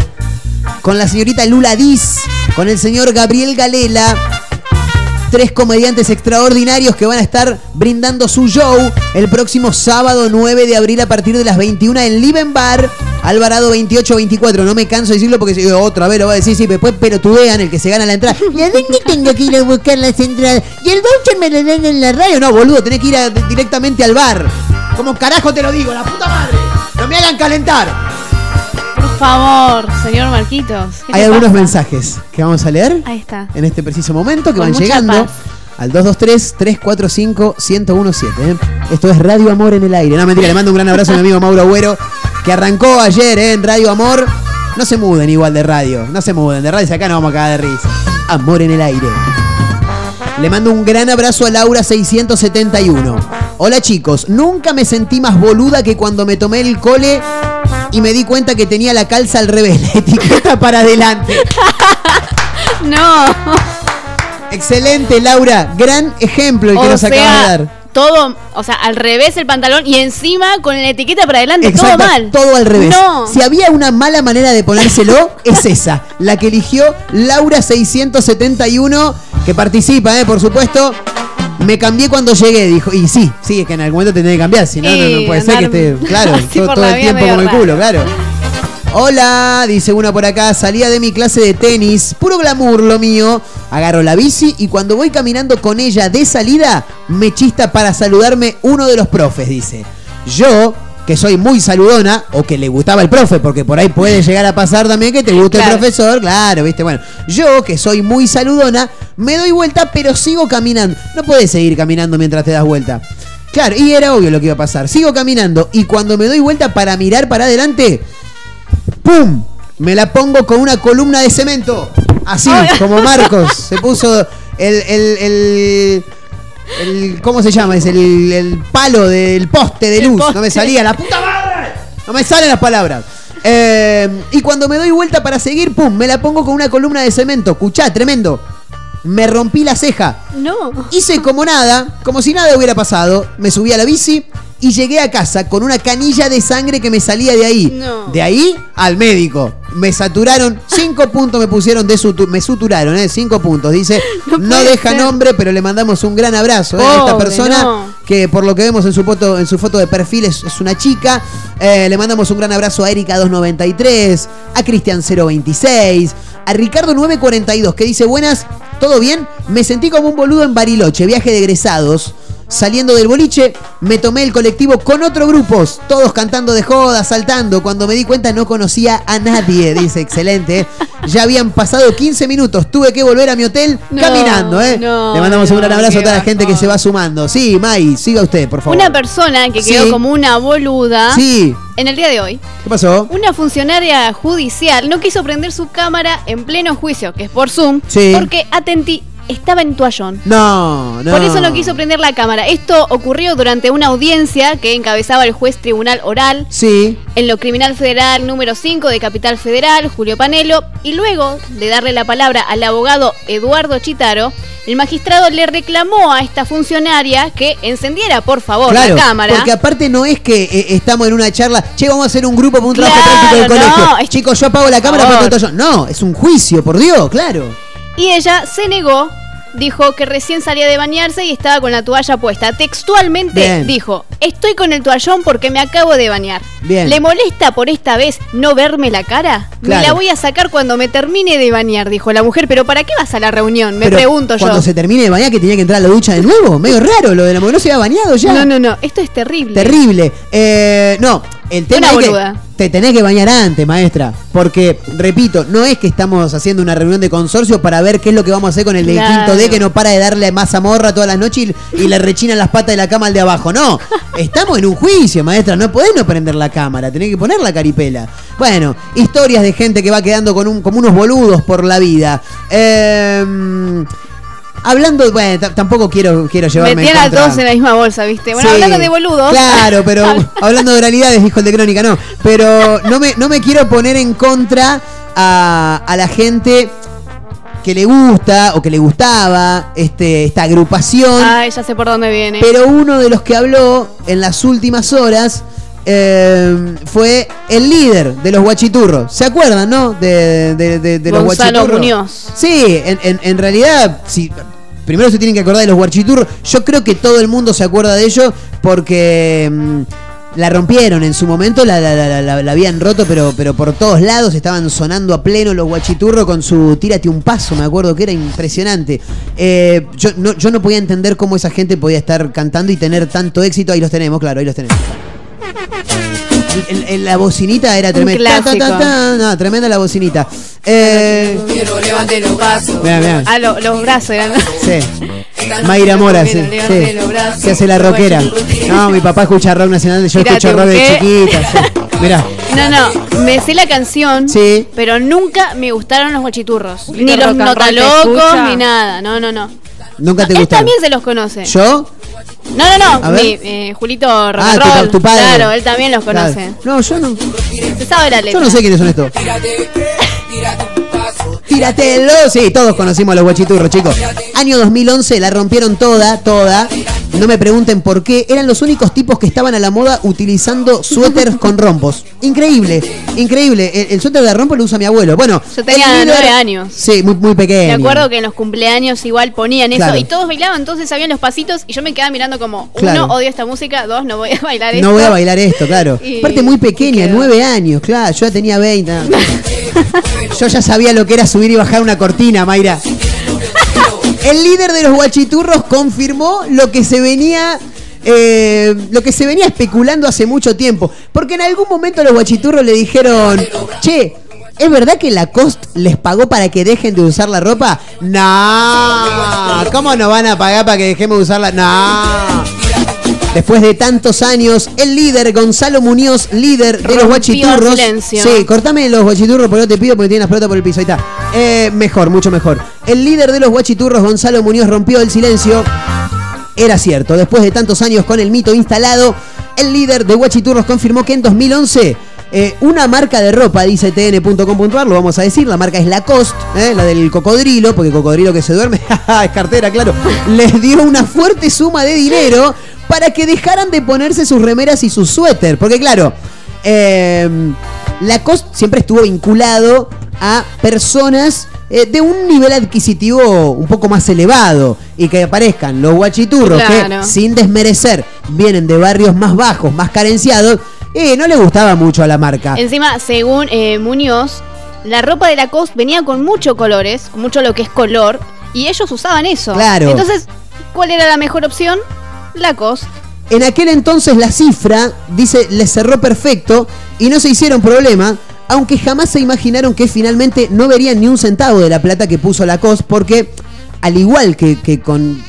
Con la señorita Lula Diz. Con el señor Gabriel Galela. Tres comediantes extraordinarios que van a estar brindando su show el próximo sábado 9 de abril a partir de las 21 en Liven Bar, Alvarado 2824. No me canso de decirlo porque si otra vez lo voy a decir, sí, después pelotudean el que se gana la entrada. <laughs> ¿Y a dónde tengo que ir a buscar las entradas? ¿Y el voucher me lo dan en la radio? No, boludo, tenés que ir a- directamente al bar. ¿Cómo carajo te lo digo? ¡La puta madre! ¡No me hagan calentar! Por favor, señor Marquitos. ¿qué Hay algunos pasa? mensajes que vamos a leer Ahí está. en este preciso momento que Con van llegando paz. al 223-345-1017. ¿eh? Esto es Radio Amor en el aire. No, mentira, le mando un gran abrazo a mi amigo Mauro Agüero, que arrancó ayer ¿eh? en Radio Amor. No se muden igual de radio, no se muden de radio, si acá no vamos a cagar de risa. Amor en el aire. Le mando un gran abrazo a Laura 671. Hola chicos, nunca me sentí más boluda que cuando me tomé el cole y me di cuenta que tenía la calza al revés, la etiqueta para adelante. <laughs> No. Excelente, Laura. Gran ejemplo el que o nos acabas de dar. Todo, o sea, al revés el pantalón y encima con la etiqueta para adelante, Exacto, todo mal. todo al revés. No. Si había una mala manera de ponérselo, <laughs> es esa. La que eligió Laura 671, que participa, eh, por supuesto. Me cambié cuando llegué, dijo. Y sí, sí, es que en algún momento tenés que cambiar. Si no, no, puede ser que esté. Claro, <laughs> todo, todo el tiempo como el culo, claro. Hola, dice una por acá, salía de mi clase de tenis, puro glamour lo mío, agarro la bici y cuando voy caminando con ella de salida, me chista para saludarme uno de los profes, dice. Yo, que soy muy saludona o que le gustaba el profe, porque por ahí puede llegar a pasar también que te guste Claro. el profesor, claro, viste, bueno, yo que soy muy saludona, me doy vuelta, pero sigo caminando. No puedes seguir caminando mientras te das vuelta. Claro, y era obvio lo que iba a pasar. Sigo caminando y cuando me doy vuelta para mirar para adelante, ¡pum! Me la pongo con una columna de cemento. Así, como Marcos. Se puso el, el, el, el- ¿Cómo se llama? Es el, el palo del poste de luz. No me salía la puta madre. No me salen las palabras. Eh, y cuando me doy vuelta para seguir, ¡pum! Me la pongo con una columna de cemento. Escuchá, tremendo. Me rompí la ceja. No. Hice como nada, como si nada hubiera pasado. Me subí a la bici y llegué a casa con una canilla de sangre que me salía de ahí. No. De ahí al médico. Me saturaron, cinco puntos me pusieron de sutu- me suturaron, ¿eh? Cinco puntos. Dice, <laughs> no, deja ser. nombre, pero le mandamos un gran abrazo ¿eh? a esta persona no. que por lo que vemos en su foto, en su foto de perfil es, es una chica. Eh, le mandamos un gran abrazo a Erika 293, a Cristian 026, a Ricardo 942 que dice, buenas, ¿todo bien? Me sentí como un boludo en Bariloche, viaje de egresados. Saliendo del boliche, me tomé el colectivo con otros grupos, todos cantando de joda, saltando. Cuando me di cuenta no conocía a nadie, dice, <laughs> excelente. Ya habían pasado 15 minutos, tuve que volver a mi hotel No, caminando, ¿eh? no, Le mandamos un gran abrazo a toda la gente que se va sumando. Sí, Mai, siga usted, por favor. Una persona que quedó Sí. como una boluda Sí, en el día de hoy. ¿qué pasó? Una funcionaria judicial no quiso prender su cámara en pleno juicio, que es por Zoom, Sí. porque atenti estaba en toallón. No, no. Por eso no quiso prender la cámara. Esto ocurrió durante una audiencia que encabezaba el juez tribunal oral Sí. en lo criminal federal número 5 de Capital Federal, Julio Panelo, y luego de darle la palabra al abogado Eduardo Chitaro, el magistrado le reclamó a esta funcionaria que encendiera, por favor, Claro, la cámara. porque aparte no es que eh, estamos en una charla, che, vamos a hacer un grupo para un trabajo Claro, práctico del colegio. no, es- Chicos, yo apago la cámara Por para. No, es un juicio, por Dios, claro. Y ella se negó, dijo que recién salía de bañarse y estaba con la toalla puesta. Textualmente Bien. dijo, estoy con el toallón porque me acabo de bañar. Bien. ¿Le molesta por esta vez no verme la cara? Me la voy a sacar cuando me termine de bañar, dijo la mujer. ¿Pero para qué vas a la reunión? Me Pero pregunto yo. Cuando se termine de bañar, que tenía que entrar a la ducha de nuevo. Medio raro lo de la mujer. ¿No se había bañado ya? No, no, no. Esto es terrible. Terrible. Eh, no, el tema es que te tenés que bañar antes, maestra. Porque, repito, no es que estamos haciendo una reunión de consorcio para ver qué es lo que vamos a hacer con el de Claro. quinto D que no para de darle más amorra todas las noches y, y le rechinan las patas de la cama al de abajo. No, <laughs> estamos en un juicio, maestra. No podés no prender la cámara, tenés que poner la caripela. Bueno, historias de gente que va quedando con un, como unos boludos por la vida. Eh, Hablando, bueno, tampoco quiero, quiero llevarme Metían a todos en la misma bolsa, ¿viste? Bueno, Sí, hablando de boludos. Claro, pero <laughs> <laughs> hablando de oralidades, dijo el de Crónica, no. Pero no me, no me quiero poner en contra a, a la gente que le gusta o que le gustaba este, esta agrupación. Ay, ya sé por dónde viene. Pero uno de los que habló en las últimas horas eh, fue el líder de los guachiturros. ¿Se acuerdan, no? De, de- de- de los Gonzalo guachiturros. Muñoz. Sí, en, en- en realidad, si, primero se tienen que acordar de los guachiturros. Yo creo que todo el mundo se acuerda de ellos porque mm, la rompieron en su momento, la habían roto, pero, pero por todos lados estaban sonando a pleno los guachiturros con su tírate un paso, me acuerdo que era impresionante. Eh, yo, no, yo no podía entender cómo esa gente podía estar cantando y tener tanto éxito. Ahí los tenemos, claro, ahí los tenemos. El- el- la bocinita era tremenda. Ta, ta, ta, clásico. ta, no, tremenda la bocinita. Eh, Quiero levante los. Vean, vean. Ah, lo- los brazos eran. sí. Mayra Mora, sí. Levante sí. los brazos. Que hace la rockera. No, mi papá escucha rock nacional, yo Tírate escucho rock de chiquita. sí. Mirá. No, no, me sé la canción, Sí. pero nunca me gustaron los guachiturros. poquito Ni los notalocos, ni nada. No, no, no. Nunca te Él gustaron. también se los conoce. ¿Yo? No, no, A no. ver. Mi, eh, Julito Ah, tu, padre. Claro, él también los Claro. conoce. No, yo no. Se sabe la letra. Yo no sé quiénes son estos. Tíratelo. Sí, todos conocimos a los guachiturros, chicos. Año 2011 la rompieron toda, toda. No me pregunten por qué. Eran los únicos tipos que estaban a la moda utilizando suéteres con rompos. Increíble, increíble. El, el suéter de rompo lo usa mi abuelo. Bueno, Yo tenía nueve años. Sí, muy, muy pequeño. Me acuerdo que en los cumpleaños igual ponían eso Claro. y todos bailaban, entonces sabían los pasitos y yo me quedaba mirando como, Claro. uno, odio esta música, dos, no voy a bailar esto. No voy a bailar esto, claro. <laughs> Y- Aparte muy pequeña, nueve años, claro. Yo ya tenía 20. <laughs> Yo ya sabía lo que era subir y bajar una cortina, Mayra. El líder de los guachiturros confirmó lo que se venía eh, lo que se venía especulando hace mucho tiempo. Porque en algún momento los guachiturros le dijeron, che, ¿es verdad que Lacoste les pagó para que dejen de usar la ropa? No, ¿cómo no van a pagar para que dejemos de usarla? No. Después de tantos años, el líder Gonzalo Muñoz, líder de los guachiturros. silencio. Sí, cortame los guachiturros porque no te pido porque tiene las pelotas por el piso. Ahí está. Eh, mejor, mucho mejor. El líder de los guachiturros, Gonzalo Muñoz, rompió el silencio. Era cierto, después de tantos años con el mito instalado, el líder de Guachiturros confirmó que en 2011 eh, una marca de ropa, dice tn.com.ar, lo vamos a decir, la marca es Lacoste, eh, la del cocodrilo, porque cocodrilo que se duerme, <laughs> es cartera, claro, <laughs> les dio una fuerte suma de dinero para que dejaran de ponerse sus remeras y sus suéter, porque claro, eh, Lacoste siempre estuvo vinculado a personas eh, de un nivel adquisitivo un poco más elevado y que aparezcan los guachiturros Claro. que sin desmerecer vienen de barrios más bajos, más carenciados, y no le gustaba mucho a la marca. Encima, según eh, Muñoz, la ropa de Lacoste venía con muchos colores, mucho lo que es color, y ellos usaban eso. Claro. Entonces, ¿cuál era la mejor opción? Lacoste. En aquel entonces la cifra, dice, les cerró perfecto y no se hicieron problema, aunque jamás se imaginaron que finalmente no verían ni un centavo de la plata que puso Lacoste, porque al igual que, que con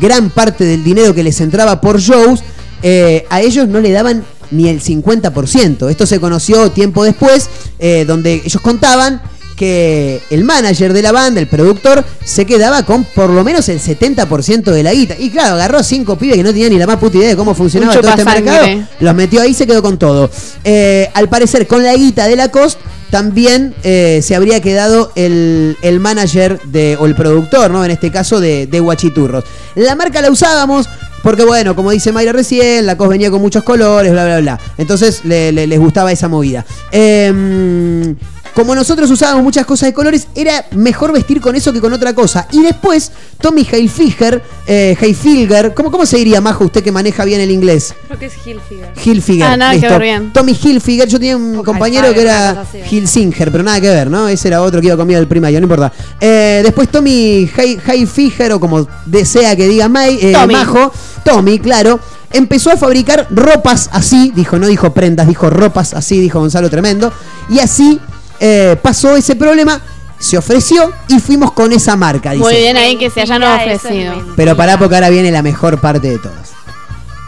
gran parte del dinero que les entraba por shows, eh, a ellos no le daban ni el 50%. Esto se conoció tiempo después, eh, donde ellos contaban que el manager de la banda, el productor, se quedaba con por lo menos el 70% de la guita. Y claro, agarró cinco pibes que no tenían ni la más puta idea de cómo funcionaba Un todo este mercado, los metió ahí y se quedó con todo. Eh, al parecer, con la guita de Lacoste, también eh, se habría quedado el, el manager de, o el productor, ¿no? En este caso de, de Guachiturros. La marca la usábamos porque, bueno, como dice Mayra recién, Lacoste venía con muchos colores, bla, bla, bla. Entonces le- le- les gustaba esa movida. Em, como nosotros usábamos muchas cosas de colores, era mejor vestir con eso que con otra cosa. Y después, Tommy Hilfiger, eh, Hilfiger, ¿cómo, ¿cómo se diría, Majo, usted que maneja bien el inglés? Creo que es Hilfiger. Hilfiger. Ah, nada que ver, bien. Tommy Hilfiger, yo tenía un compañero que Hilfiger, era. Hilsinger, pero nada que ver, ¿no? Ese era otro que iba conmigo del primario, no importa. Eh, después Tommy Hi- Hilfiger, o como desea que diga May, eh, Tommy. Majo, Tommy, claro, empezó a fabricar ropas así, dijo, no dijo prendas, dijo ropas así, dijo Gonzalo Tremendo, y así eh, pasó ese problema, se ofreció y fuimos con esa marca, dice. Muy bien ahí que se hayan ofrecido. Pero pará porque ahora viene la mejor parte de todas.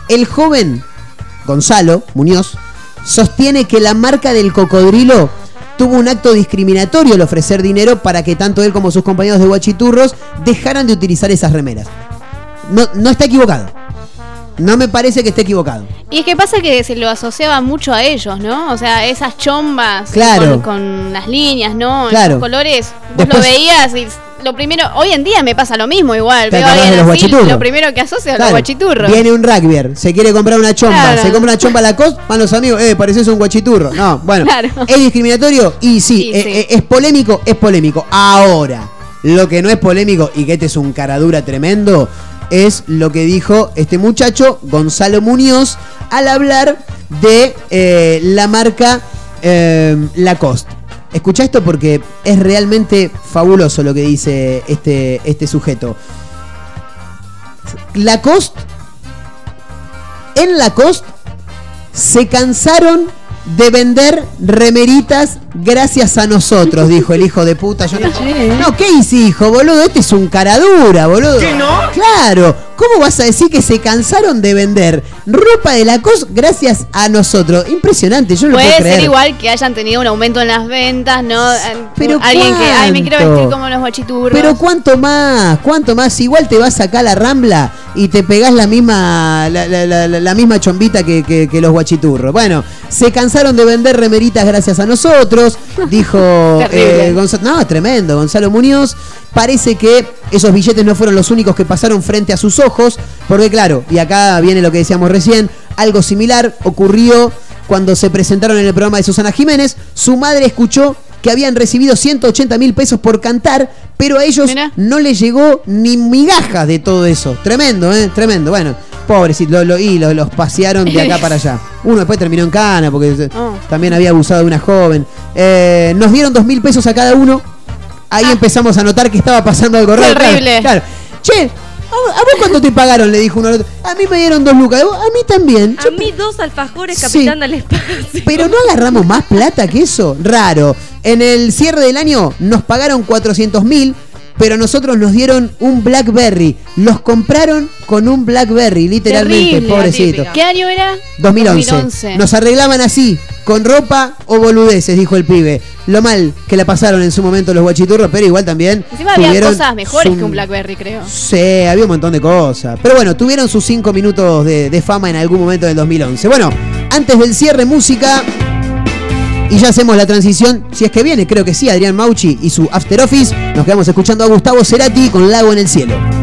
El joven Gonzalo Muñoz sostiene que la marca del cocodrilo tuvo un acto discriminatorio al ofrecer dinero para que tanto él como sus compañeros de Guachiturros dejaran de utilizar esas remeras. No, no está equivocado. No me parece que esté equivocado. Y es que pasa que se lo asociaba mucho a ellos, ¿no? O sea, esas chombas Claro. con, con las líneas, ¿no? Claro. Esos colores. Vos Después- lo veías y lo primero, hoy en día me pasa lo mismo igual. ¿Te Veo a los así, lo primero que asocio a Claro, los guachiturros. Viene un rugbyer, se quiere comprar una chomba, Claro. se compra una chomba a la costa, van los amigos, eh, pareces un guachiturro. No, bueno, Claro. ¿es discriminatorio? Y sí, Y eh, sí. eh, es polémico, es polémico. Ahora, lo que no es polémico y que este es un caradura tremendo, es lo que dijo este muchacho, Gonzalo Muñoz, al hablar de eh, la marca eh, Lacoste. Escucha esto porque es realmente fabuloso lo que dice este, este sujeto. Lacoste, en Lacoste se cansaron de vender remeritas gracias a nosotros, dijo el hijo de puta. Yo no, no, ¿qué hice, hijo, boludo? Este es un caradura, boludo. ¿Qué no? Claro, ¿cómo vas a decir que se cansaron de vender ropa de Lacoste gracias a nosotros? Impresionante, yo no lo Puede puedo ser igual que hayan tenido un aumento en las ventas, ¿no? Eh, Pero Alguien que, ay, me quiero vestir como los guachiturros. Pero cuánto más, cuánto más, igual te vas acá a la rambla y te pegás la misma, la, la- la- la- la misma chombita que, que- que los guachiturros. Bueno, se cansaron de vender remeritas gracias a nosotros, dijo <laughs> eh, Gonzalo. No, tremendo, Gonzalo Muñoz. Parece que esos billetes no fueron los únicos que pasaron frente a sus ojos, porque claro, y acá viene lo que decíamos recién, algo similar ocurrió cuando se presentaron en el programa de Susana Jiménez. Su madre escuchó que habían recibido 180 mil pesos por cantar, pero a ellos no les llegó ni migajas de todo eso. Tremendo, ¿eh? Tremendo. Bueno, pobrecito, lo, lo- y lo- los pasearon de acá para allá. <laughs> Uno después terminó en cana porque eh, Oh. también había abusado de una joven. Eh, nos dieron dos mil pesos a cada uno. Ahí empezamos a notar que estaba pasando algo raro. Claro, Terrible. Claro. Che, ¿A vos cuánto te pagaron? Le dijo uno al otro. A mí me dieron dos lucas. A mí también. A mí dos alfajores, Sí. capitán del espacio. Pero no agarramos más plata que eso. Raro. En el cierre del año nos pagaron 400 mil, pero nosotros nos dieron un Blackberry. Los compraron con un Blackberry, literalmente, Terrible. pobrecito. ¿Qué año era? 2011. 2011. Nos arreglaban así, con ropa o boludeces, dijo el pibe. Lo mal que la pasaron en su momento los guachiturros, pero igual también. Encima había cosas mejores su- que un Blackberry, creo. Sí, había un montón de cosas. Pero bueno, tuvieron sus cinco minutos de, de fama en algún momento del 2011. Bueno, antes del cierre, música. Y ya hacemos la transición, si es que viene, creo que sí, Adrián Mauchi y su After Office. Nos quedamos escuchando a Gustavo Cerati con Lago en el Cielo.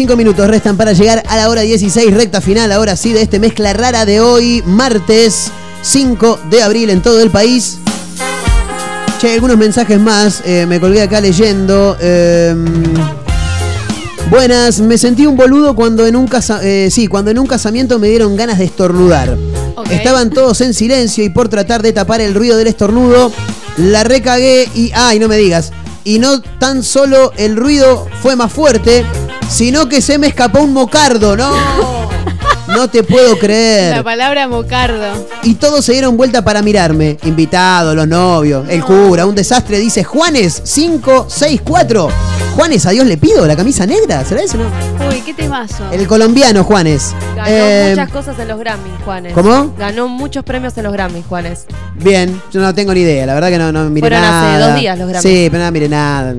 45 minutos restan para llegar a la hora 16, recta final, ahora sí, de este mezcla rara de hoy, martes 5 de abril en todo el país. Che, algunos mensajes más, eh, me colgué acá leyendo. Em, buenas, me sentí un boludo cuando en un, casa, eh, sí, cuando en un casamiento me dieron ganas de estornudar. Estaban todos en silencio y por tratar de tapar el ruido del estornudo, la recagué y, ay, no me digas, y no tan solo el ruido fue más fuerte, sino que se me escapó un mocardo, no. No te puedo creer. La palabra mocardo. Y todos se dieron vuelta para mirarme. Invitados, los novios, el cura, un desastre. Dice Juanes 564. Juanes, a Dios le pido, la camisa negra. ¿Será eso no? Uy, qué temazo. El colombiano Juanes. Ganó Eh, muchas cosas en los Grammys, Juanes. ¿Cómo? Ganó muchos premios en los Grammys, Juanes. Bien, yo no tengo ni idea. La verdad que no, no miré Fueron hace nada. dos días los Grammys. Sí, pero no miré nada.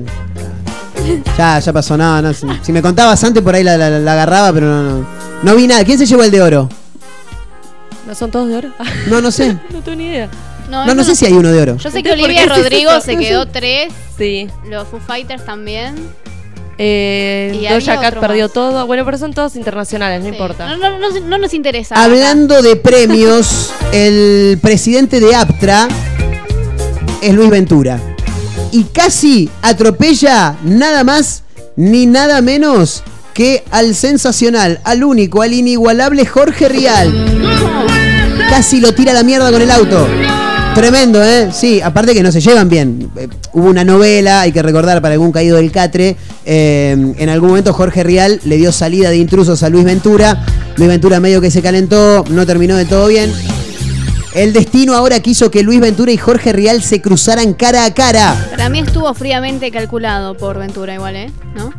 Ya, ya pasó nada. No, si, si me contabas antes, por ahí la, la- la agarraba, pero no, no. No vi nada. ¿Quién se llevó el de oro? ¿No son todos de oro? <laughs> No, no sé. <laughs> no tengo ni idea. No, no sé si hay uno de oro. Yo sé que ¿Por qué Olivia Rodrigo <laughs> se quedó tres. Sí. Los Foo Fighters también. Eh, Y Doja Cat perdió más. todo. Bueno, pero son todos internacionales, no importa. No, no, no, no nos interesa. Hablando de premios, el presidente de APTRA es Luis Ventura. Y casi atropella nada más ni nada menos que al sensacional, al único, al inigualable Jorge Rial. Casi lo tira a la mierda con el auto. Tremendo, ¿eh? Sí, aparte que no se llevan bien. Eh, hubo una novela, hay que recordar para algún caído del catre. eh, en algún momento Jorge Rial le dio salida de intrusos a Luis Ventura. Luis Ventura medio que se calentó, no terminó de todo bien. El destino ahora quiso que Luis Ventura y Jorge Rial se cruzaran cara a cara. Para mí estuvo fríamente calculado por Ventura igual, ¿eh? ¿No?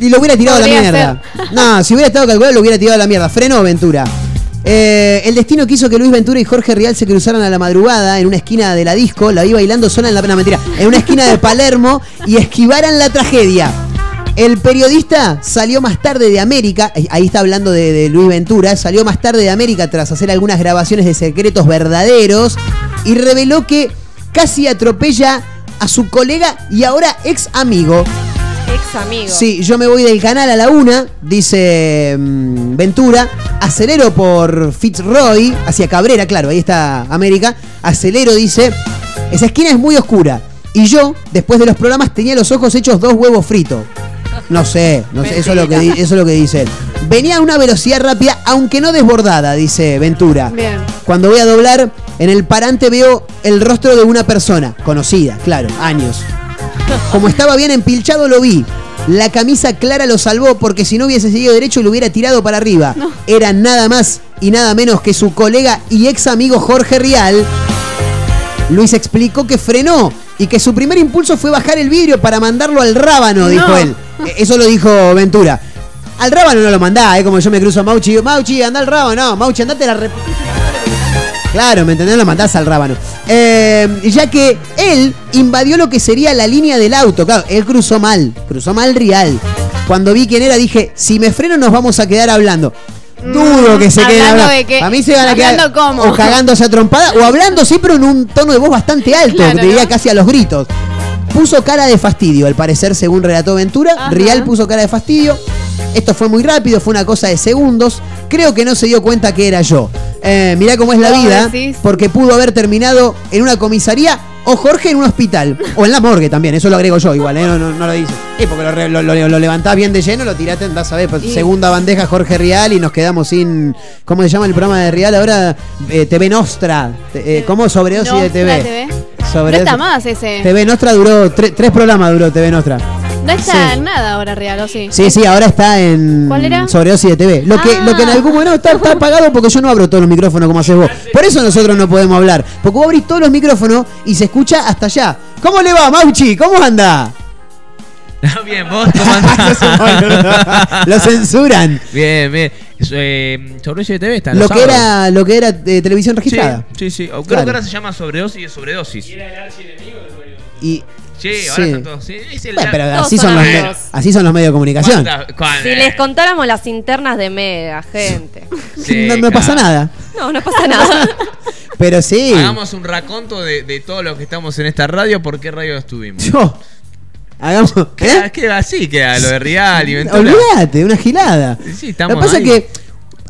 Y lo hubiera tirado a la mierda. <laughs> No, si hubiera estado calculado, lo hubiera tirado a la mierda. Frenó Ventura. Eh, el destino quiso que Luis Ventura y Jorge Rial se cruzaran a la madrugada en una esquina de la disco, la vi bailando sola en la no, mentira, en una esquina de Palermo y esquivaran la tragedia. El periodista salió más tarde de América, eh, ahí está hablando de, de Luis Ventura, salió más tarde de América tras hacer algunas grabaciones de secretos verdaderos y reveló que casi atropella a su colega y ahora ex amigo. Ex amigo. Sí, yo me voy del canal a la una, dice mm, Ventura. Acelero por Fitzroy, hacia Cabrera, claro, ahí está América. Acelero, dice. Esa esquina es muy oscura. Y yo, después de los programas, tenía los ojos hechos dos huevos fritos. No sé, no sé, eso es, lo que, eso es lo que dice él. Venía a una velocidad rápida, aunque no desbordada, dice Ventura. Bien. Cuando voy a doblar, en el parante veo el rostro de una persona, conocida, claro, años. Como estaba bien empilchado, lo vi. La camisa clara lo salvó porque si no hubiese seguido derecho lo hubiera tirado para arriba. Era nada más y nada menos que su colega y ex amigo Jorge Rial. Luis explicó que frenó y que su primer impulso fue bajar el vidrio para mandarlo al rábano, dijo él. Eh, Eso lo dijo Ventura. Al rábano no lo mandá, ¿eh? como yo me cruzo a Mauchi y digo, Mauchi, anda al rábano. No, Mauchi, andate a la rep- Claro, ¿me entendés? Lo mandás al rábano. Eh, ya que él invadió lo que sería la línea del auto. Claro, él cruzó mal, cruzó mal Rial. Cuando vi quién era, dije, si me freno nos vamos a quedar hablando. Dudo que se queden Mm, hablando de que- a mí se van a quedar hablando cómo. o cagándose a trompada o hablando sí, pero en un tono de voz bastante alto, Claro, diría ¿no? casi a los gritos. Puso cara de fastidio, al parecer, según relató Ventura. Ajá. Rial puso cara de fastidio. Esto fue muy rápido, fue una cosa de segundos. Creo que no se dio cuenta que era yo. Eh, mirá cómo es la ¿Vos vida, decís? porque pudo haber terminado en una comisaría O Jorge en un hospital. O en la morgue también, eso lo agrego yo igual, ¿eh? no, no, no lo dice. Eh, porque lo, lo- lo- lo levantás bien de lleno, lo tiraste, andás a ver, pues, segunda bandeja Jorge Rial y nos quedamos sin. ¿Cómo se llama el programa de Rial ahora? Eh, TV Nostra. Eh, ¿Cómo? Sobredosis de TV. TV. Sobre- no está más ese. TV Nostra duró, tre- tres programas duró TV Nostra. No está en nada ahora real, ¿o sí? Sí, sí, ahora está en ¿Cuál era? Sobredosis de TV. Lo que, lo que en Ah. algún momento está, está apagado porque yo no abro todos los micrófonos como haces vos. Por eso nosotros no podemos hablar. Porque vos abrís todos los micrófonos y se escucha hasta allá. ¿Cómo le va, Mauchi? ¿Cómo anda? <laughs> Bien, vos cómo andás? <laughs> Lo censuran. Bien, bien. Eso, Eh, Sobredosis de TV está en Lo que sábados. era, lo que era eh, televisión registrada. Sí, sí. O Creo Claro. que ahora se llama sobredosis de sobredosis. Y Sí, ahora Sí. están todos. sí, es el- Bueno, pero Todos así son son, los amigos. me- así son los medios de comunicación. ¿Cuántas- cuán- Si les contáramos las internas de Mega, gente. <laughs> Sí, no, no pasa nada. No, no pasa nada. <laughs> Pero sí. Hagamos un raconto de, de todo lo que estamos en esta radio, por qué radio estuvimos. Yo. Hagamos. ¿eh? Queda, queda así, queda lo de Real y Ventura. Olvídate, una gilada. Sí, estamos Lo que pasa ahí. es que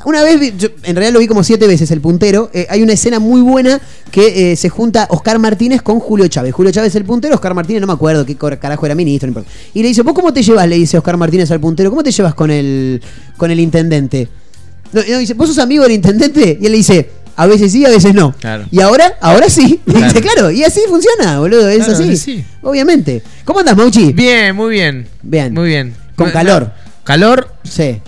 una vez, vi- yo en realidad lo vi como siete veces el puntero. eh, hay una escena muy buena que eh, se junta Oscar Martínez con Julio Chávez. Julio Chávez es el puntero, Oscar Martínez no me acuerdo qué carajo era ministro. no importa. Y le dice, ¿vos cómo te llevas? Le dice Oscar Martínez al puntero, ¿cómo te llevas con el, con el intendente? No, y no, dice, ¿vos sos amigo del intendente? Y él le dice, a veces sí, a veces no. Claro. Y ahora, ahora sí. Y <laughs> Claro. dice, claro, y así funciona, boludo, es Claro, así. sí. Obviamente. ¿Cómo andas, Mauchi? Bien, muy bien. Bien. Muy bien. Con No- calor. no- ¿Calor? Sí.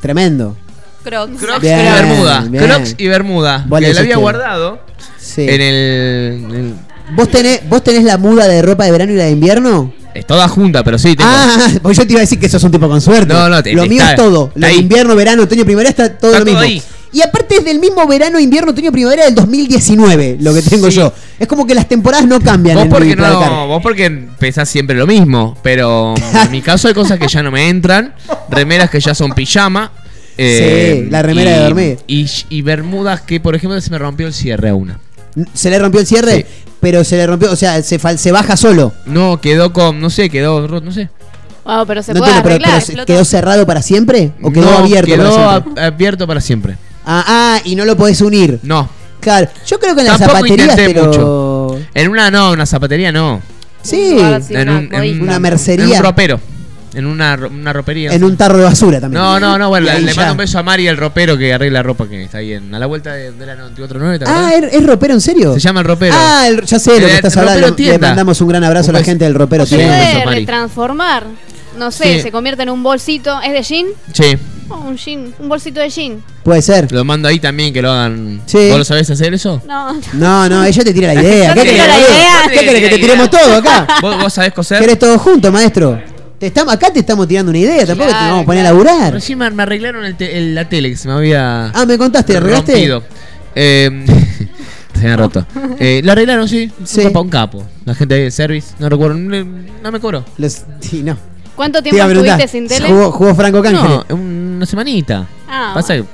Tremendo. Crocs. Crocs Bien, y Bermuda. bien. Crocs y Bermuda. Vos le Que la había guardado Sí. en el, en el- ¿Vos tenés, ¿Vos tenés la muda de ropa de verano y la de invierno? Es toda junta, pero sí. Tengo, Ah, <laughs> porque yo te iba a decir que sos un tipo con suerte. No, no, te- Lo te- mío está- es todo. Lo de invierno, verano, otoño, primavera está todo Está lo mismo. todo ahí. Y aparte es del mismo verano, invierno, otoño, primavera del 2019, lo que tengo Sí. yo. Es como que las temporadas no cambian Vos porque no, vos porque pensás siempre lo mismo, pero <laughs> en mi caso hay cosas que ya no me entran, remeras que ya son pijama. Eh, Sí, la remera y- de dormir. Y, y bermudas que, por ejemplo, se me rompió el cierre a una. Se le rompió el cierre, Sí. pero se le rompió, o sea, se, fal- se baja solo. No, quedó con, no sé, quedó, ro- no sé. Ah, pero se no puede entiendo, pero, arreglar. ¿quedó cerrado para siempre? ¿O quedó No, abierto quedó para siempre? a- abierto para siempre. Ah, ah, y no lo podés unir. No. Claro, yo creo que en las Tampoco zapaterías intenté te lo... mucho. En una no, en una zapatería no. Sí, En, un, en una En mercería. un ropero. En una, ro- una ropería. En un tarro de basura también. No, no, no, bueno, le mando un beso a Mari, el ropero que arregla ropa que está ahí en, a la vuelta de, de la 949. ¿te Ah, acordás? ¿es, es ropero en serio? Se llama el ropero. Ah, el- ya sé lo que estás el hablando. Le mandamos un gran abrazo a la gente del ropero Se puede Mari. retransformar. No sé, Sí. se convierte en un bolsito. ¿Es de jean? Sí, Oh, un jean. Un bolsito de jean. Puede ser. lo mando ahí también que lo hagan. Sí. ¿Vos lo sabés hacer eso? No. No, no, ella te tira la idea. <laughs> ¿Qué te querés, la idea. ¿Qué querés que te tiremos todo acá? <laughs> ¿Vos, vos sabés coser? ¿Querés todo junto, maestro? Te estamos, acá te estamos tirando una idea, tampoco te vamos a poner a laburar. Recién me, me arreglaron el te- el- la tele que se me había. Ah, me contaste, ¿la arreglaste? Eh, <laughs> se me ha roto. Eh, la arreglaron, sí. Sí. Fue para un capo. La gente ahí de service. No recuerdo. No, no me cobró. Los- sí, no. ¿Cuánto Te tiempo estuviste sin tele? Jugó, jugó Franco Cángel. No, una semanita. Ah, Pasa que.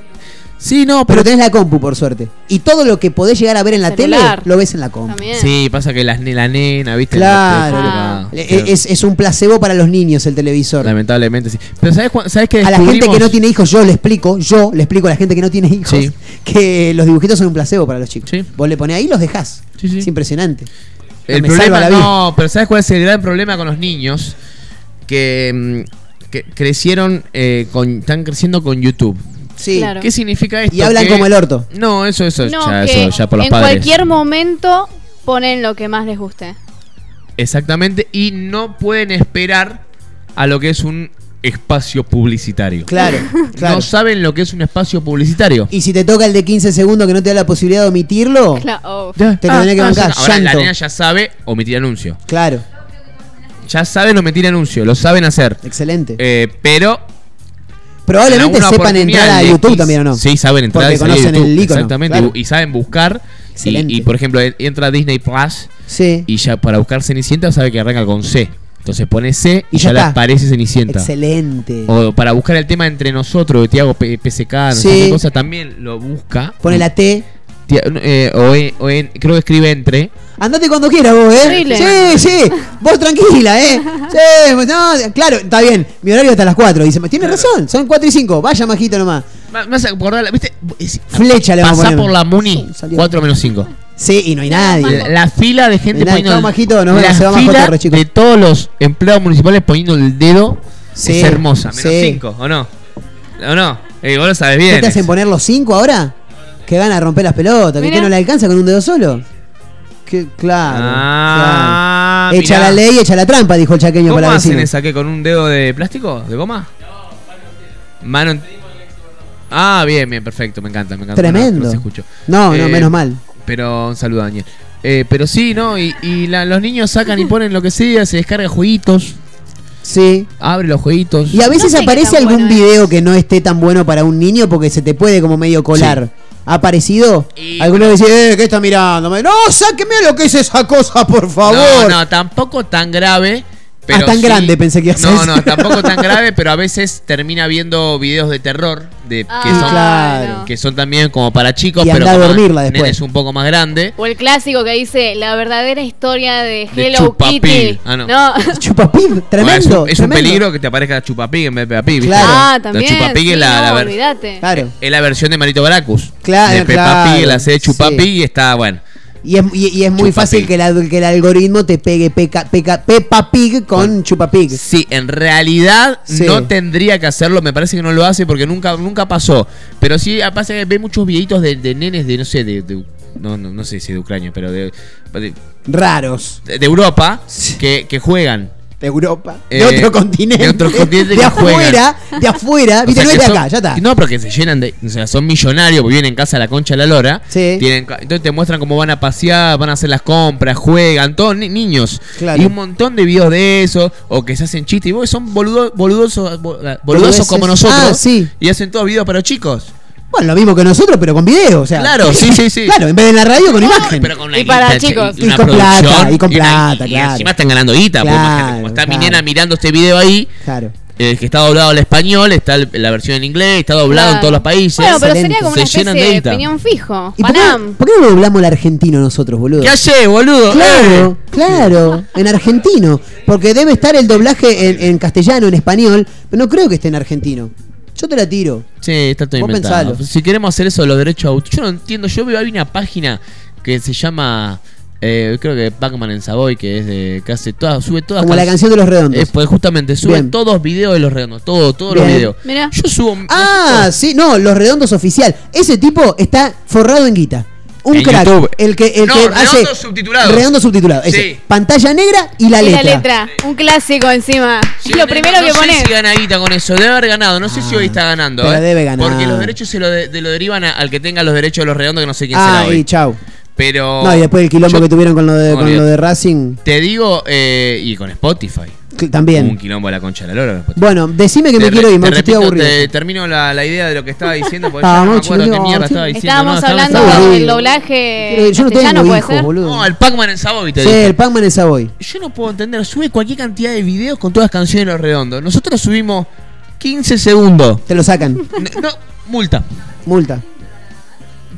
Sí, no, pero pero. tenés la compu, por suerte. Y todo lo que podés llegar a ver en la Celular. tele, lo ves en la compu. También. Sí, pasa que las la nena, ¿viste? Claro. Ah, Es, es un placebo para los niños el televisor. Lamentablemente sí. Pero ¿sabes, ¿sabes qué A la gente que no tiene hijos, yo le explico, yo le explico a la gente que no tiene hijos Sí. que los dibujitos son un placebo para los chicos. Sí. Vos le ponés ahí y los dejás. Sí, sí. Es impresionante. El me salva problema la vida. no, pero ¿sabes cuál es el gran problema con los niños? Que, mm, que crecieron, eh, con, están creciendo con YouTube. Sí. Claro. ¿Qué significa esto? Y hablan Que- como el orto. No, eso, eso, No, ya, que eso, ya por los en padres. cualquier momento ponen lo que más les guste. Exactamente, y no pueden esperar a lo que es un espacio publicitario. Claro, <laughs> claro. No saben lo que es un espacio publicitario. Y si te toca el de 15 segundos que no te da la posibilidad de omitirlo, Cla- oh. te lo tenés que Ah, bancar. Ahora, la Llanto. nena ya sabe omitir anuncio. Claro, Ya saben omitir anuncio, lo saben hacer. excelente. Eh, pero Probablemente en sepan entrar a YouTube también o no. Sí, saben entrar Porque y salir a YouTube, el icono, Exactamente, claro. y saben buscar. Y, por ejemplo, en- entra a Disney Plus Sí. y ya para buscar Cenicienta sabe que arranca con C. Entonces pone C y, Y ya, ya le aparece Cenicienta. Excelente. O para buscar el tema entre nosotros de Tiago PSK, no Sí. cosa, también lo busca. Pone la T. Tia- eh, o, en- o en- creo que escribe entre. Andate cuando quieras vos, ¿eh? Horrible. Sí, sí. Vos tranquila, ¿eh? Sí, pues, no, claro, está bien. Mi horario hasta las 4. Dice, tiene razón, son 4 y 5. Vaya, majito nomás. Me me hace acordar, ¿viste? Es- Flecha le vamos a poner. por la Muni, Salió. 4 menos 5. Sí, y no hay nadie. La, la fila de gente Mirá, poniendo. el- majito, vemos, la se va más fila chicos. de todos los empleados municipales poniendo el dedo Sí, es hermosa. Menos sí. 5, ¿o no? ¿O no? Eh, vos lo sabes bien. ¿Qué te hacen poner los cinco ahora? Que gana a romper las pelotas, que Mirá. qué no le alcanza con un dedo solo. Que, claro. Ah, claro. Echa mirá. la ley, echa la trampa, dijo el chaqueño ¿Cómo para la hacen. ¿Con un dedo de plástico? ¿De goma? Mano. en- Ah, bien, bien, perfecto. Me encanta, me encanta. Tremendo. No, no se. No, no, Eh, menos mal. Pero un saludo a Daniel. Eh, pero sí, ¿no? Y, y la- los niños sacan y ponen lo que sea, se descarga jueguitos. Sí. Abre los jueguitos. Y a veces No sé aparece algún bueno es. video que no esté tan bueno para un niño porque se te puede como medio colar. ¿Ha aparecido? Algunos dicen, eh, ¿qué está mirando? No, sáqueme lo que es esa cosa, por favor. No, no, tampoco tan grave. Pero Ah, tan sí- grande pensé que ibas a No, decir. no, tampoco tan grave, pero a veces termina viendo videos de terror de, que, Ah, son, claro. que son también como para chicos, Y pero anda a como dormirla después. nenes un poco más grande. O el clásico que dice la verdadera historia de De Hello Chupa Kitty. Pig. Ah, no. <laughs> Chupapib, tremendo. Bueno, es un, es peligro que te aparezca Chupapig en vez de Peppa Pig. ¿viste? Claro. Ah, La también. Chupapig sí, es la, la no, ver- olvídate. Claro. es la versión de Marito Baracus. Claro, de Peppa claro, Pig, la serie Chupa sí. Y está bueno. Y es, y, y es muy Chupa fácil Pig. que, la- que el algoritmo te pegue peca, peca- Peppa Pig con Chupapig. Sí, en realidad Sí. no tendría que hacerlo, me parece que no lo hace porque nunca, nunca pasó. Pero sí pasa que ve muchos videitos de, de nenes de, no sé, de, de- no, no, no sé si de Ucrania, pero de, de, Raros. de Europa que, que juegan. De Europa. Eh, de otro continente. de otro continente De afuera. De afuera. Viste, no es de son- acá, ya está. No, pero que se llenan de. O sea, son millonarios porque viven en casa de la concha de la lora. Sí. Tienen, entonces te muestran cómo van a pasear, van a hacer las compras, juegan, todos ni- niños. Claro. Y un montón de videos de eso, o que se hacen chistes. Y vos son boludo, boludosos, bo- boludosos como nosotros. Ah, sí. Y hacen todos videos para chicos. Bueno, lo mismo que nosotros, pero con video. O sea, Claro, sí, sí, sí. Claro, en vez de en la radio, con imagen. Pero con una Y para guita, chicos. Y con plata, y con plata, y claro. encima están ganando guita. porque Claro, imagínate, como está mi claro. nena mirando este video ahí. Claro. eh, que está doblado al español, está el- la versión en inglés, está doblado en todos los países. Bueno, pero Excelente. sería como Se una llenan especie de de opinión fijo. ¿Y por qué, por qué no doblamos el argentino nosotros, boludo? ¿Qué hace, boludo? Claro, Eh. claro, en argentino. Porque debe estar el doblaje en, en castellano, en español, pero no creo que esté en argentino. Yo te la tiro. Sí, está todo Vos inventado. pensalo. Si queremos hacer eso de los derechos de autor, yo no entiendo. Yo veo, hay una página que se llama, eh, creo que Pac-Man en Savoy, que es de, que hace todas, sube todas. Como la can- canción de los redondos. Eh, pues justamente sube Bien. todos videos de los redondos, todo, todos Bien. los videos. Mirá. Yo subo. Ah, sí, no, los redondos oficial. Ese tipo está forrado en guita. Un En crack. YouTube. El que, el No, que redondo hace. subtitulado. Redondo subtitulado. ese. Sí. Pantalla negra y la y letra. la letra. Un clásico encima. Sí, es lo no, primero no que sé pones. si gana guita con eso, debe haber ganado, no sé si hoy está ganando. pero eh, debe ganar. Porque los derechos se lo, de- de lo derivan a- al que tenga los derechos de los redondos, que no sé quién Ah, será y hoy. chau. Pero. No, y después el quilombo yo- que tuvieron con lo de, No, con lo de Racing. Te digo, eh, y con Spotify. Que- Un También. quilombo de la concha de la lora. Bueno, decime que me quiero ir, Mauchi, estoy aburrido. te termino la, la idea de lo que estaba diciendo, porque <laughs> Ah, ya no me Mauchi, acuerdo no, qué mierda sí. estaba diciendo. Estábamos no, hablando del doblaje yo no tengo ¿puede hijos, ser? boludo. No, el Pac-Man en Savoy te Sí, dije. el Pac-Man en Savoy. Yo no puedo entender, sube cualquier cantidad de videos con todas las canciones de los redondos. Nosotros subimos 15 segundos. Te lo sacan. No, multa. Multa.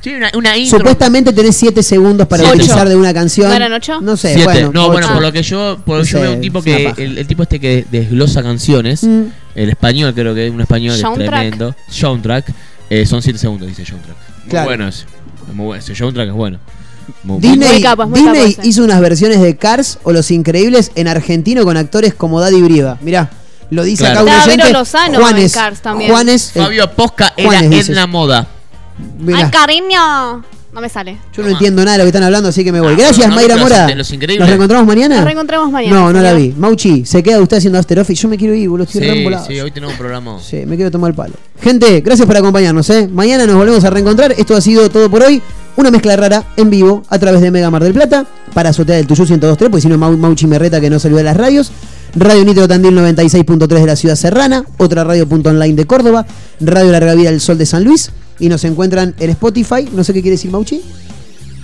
Sí, una, una intro. Supuestamente tenés 7 segundos para Siete. utilizar de una canción. ¿No eran ocho? No sé, Siete. bueno. no, bueno, ocho. por lo que yo, por lo No yo sé, veo un tipo que el, el tipo este que desglosa canciones, Mm. el español creo que es un español es Soundtrack. tremendo. Soundtrack, eh, son 7 segundos dice Soundtrack. Muy Claro. bueno ese. Muy bueno, ese Soundtrack es bueno. Muy bueno. Disney, Muy capo, es muy Disney capo ese. hizo unas versiones de Cars o Los Increíbles en argentino con actores como Daddy Brieva. Mirá, lo dice Claro. acá un Estaba oyente. Lozano en Juanes, Cars también. Juanes, eh, Fabio Posca era Juanes, dices. en la moda. Mirá, Ay, cariño. No me sale. yo no entiendo nada de lo que están hablando, así que me voy. Ah, Gracias, no Mayra Mora. de Los Increíbles. ¿Nos reencontramos mañana? Nos reencontramos mañana. No, no la vi. Mauchi, se queda usted haciendo After Office. Yo me quiero ir, boludo. Estoy Sí, sí, hoy tenemos un programa. Sí, me quiero tomar el palo. Gente, gracias por acompañarnos, ¿eh? Mañana nos volvemos a reencontrar. Esto ha sido todo por hoy. Una mezcla rara en vivo a través de Mega Mar del Plata para Azotea del Tuyú 1023, porque si no, Mau- Mauchi Merreta que no salió de las radios. Radio Nitro Tandil 96.3 de la ciudad serrana, otra radio punto online de Córdoba, Radio Larga Vida del Sol de San Luis y nos encuentran en Spotify. No sé qué quiere decir Mauchi.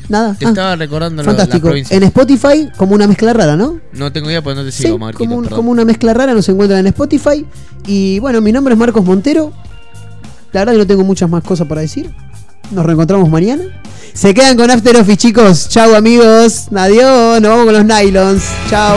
Nada. Te Ah, estaba recordando lo- la fantástico. provincia. En Spotify, como una mezcla rara, ¿no? No tengo idea porque no te Sí, sigo, Marquito, como, un- como una mezcla rara nos encuentran en Spotify. Y bueno, mi nombre es Marcos Montero. La verdad que no tengo muchas más cosas para decir. Nos reencontramos mañana. Se quedan con After Office, chicos. Chau, amigos. Adiós. Nos vamos con los nylons. Chau.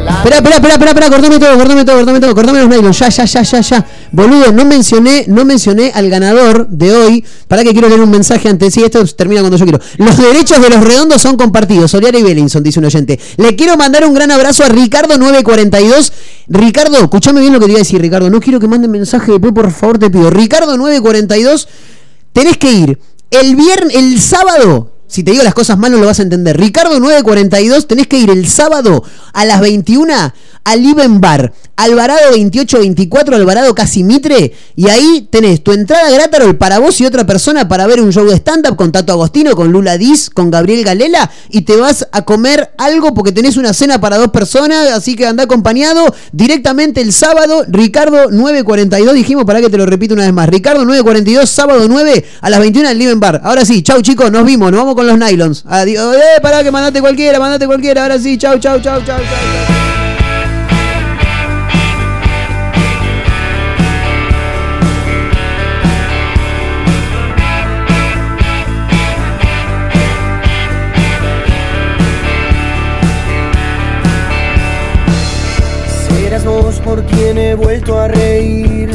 Espera, espera, espera, espera, espera, cortame todo, cortame todo, cortame todo, cortame los nylon, ya, ya, ya, ya, ya. Boludo, no mencioné, no mencioné al ganador de hoy. Para que quiero leer un mensaje antes. Sí, esto termina cuando yo quiero. Los derechos de los redondos son compartidos. Soliara y Bellinson, dice un oyente. Le quiero mandar un gran abrazo a Ricardo942. Ricardo, escuchame bien lo que te iba a decir, Ricardo. No quiero que manden mensaje después, por favor, te pido. Ricardo942, tenés que ir el viernes, el sábado. Si te digo las cosas mal no lo vas a entender. Ricardo 942, tenés que ir el sábado a las 21 al Liven Bar. Alvarado 2824, Alvarado Casimitre. Y ahí tenés tu entrada gratis para vos y otra persona para ver un show de stand-up con Tato Agostino, con Lula Diz, con Gabriel Galela. Y te vas a comer algo porque tenés una cena para dos personas. Así que anda acompañado directamente el sábado. Ricardo 942, dijimos para que te lo repito una vez más. Ricardo 942, sábado 9 a las 21 al Liven Bar. Ahora sí, chau chicos, nos vimos, nos vamos con los nylons. Adiós, eh, pará que mandate cualquiera, mandate cualquiera. Ahora sí, chau, chau, chau, chau, chau. chau. Serás vos por quien he vuelto a reír.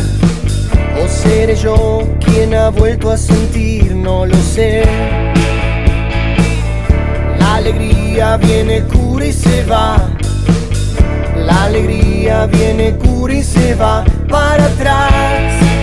O seré yo quien ha vuelto a sentir, no lo sé. La alegría viene, cura y se va. La alegría viene, cura y se va para atrás.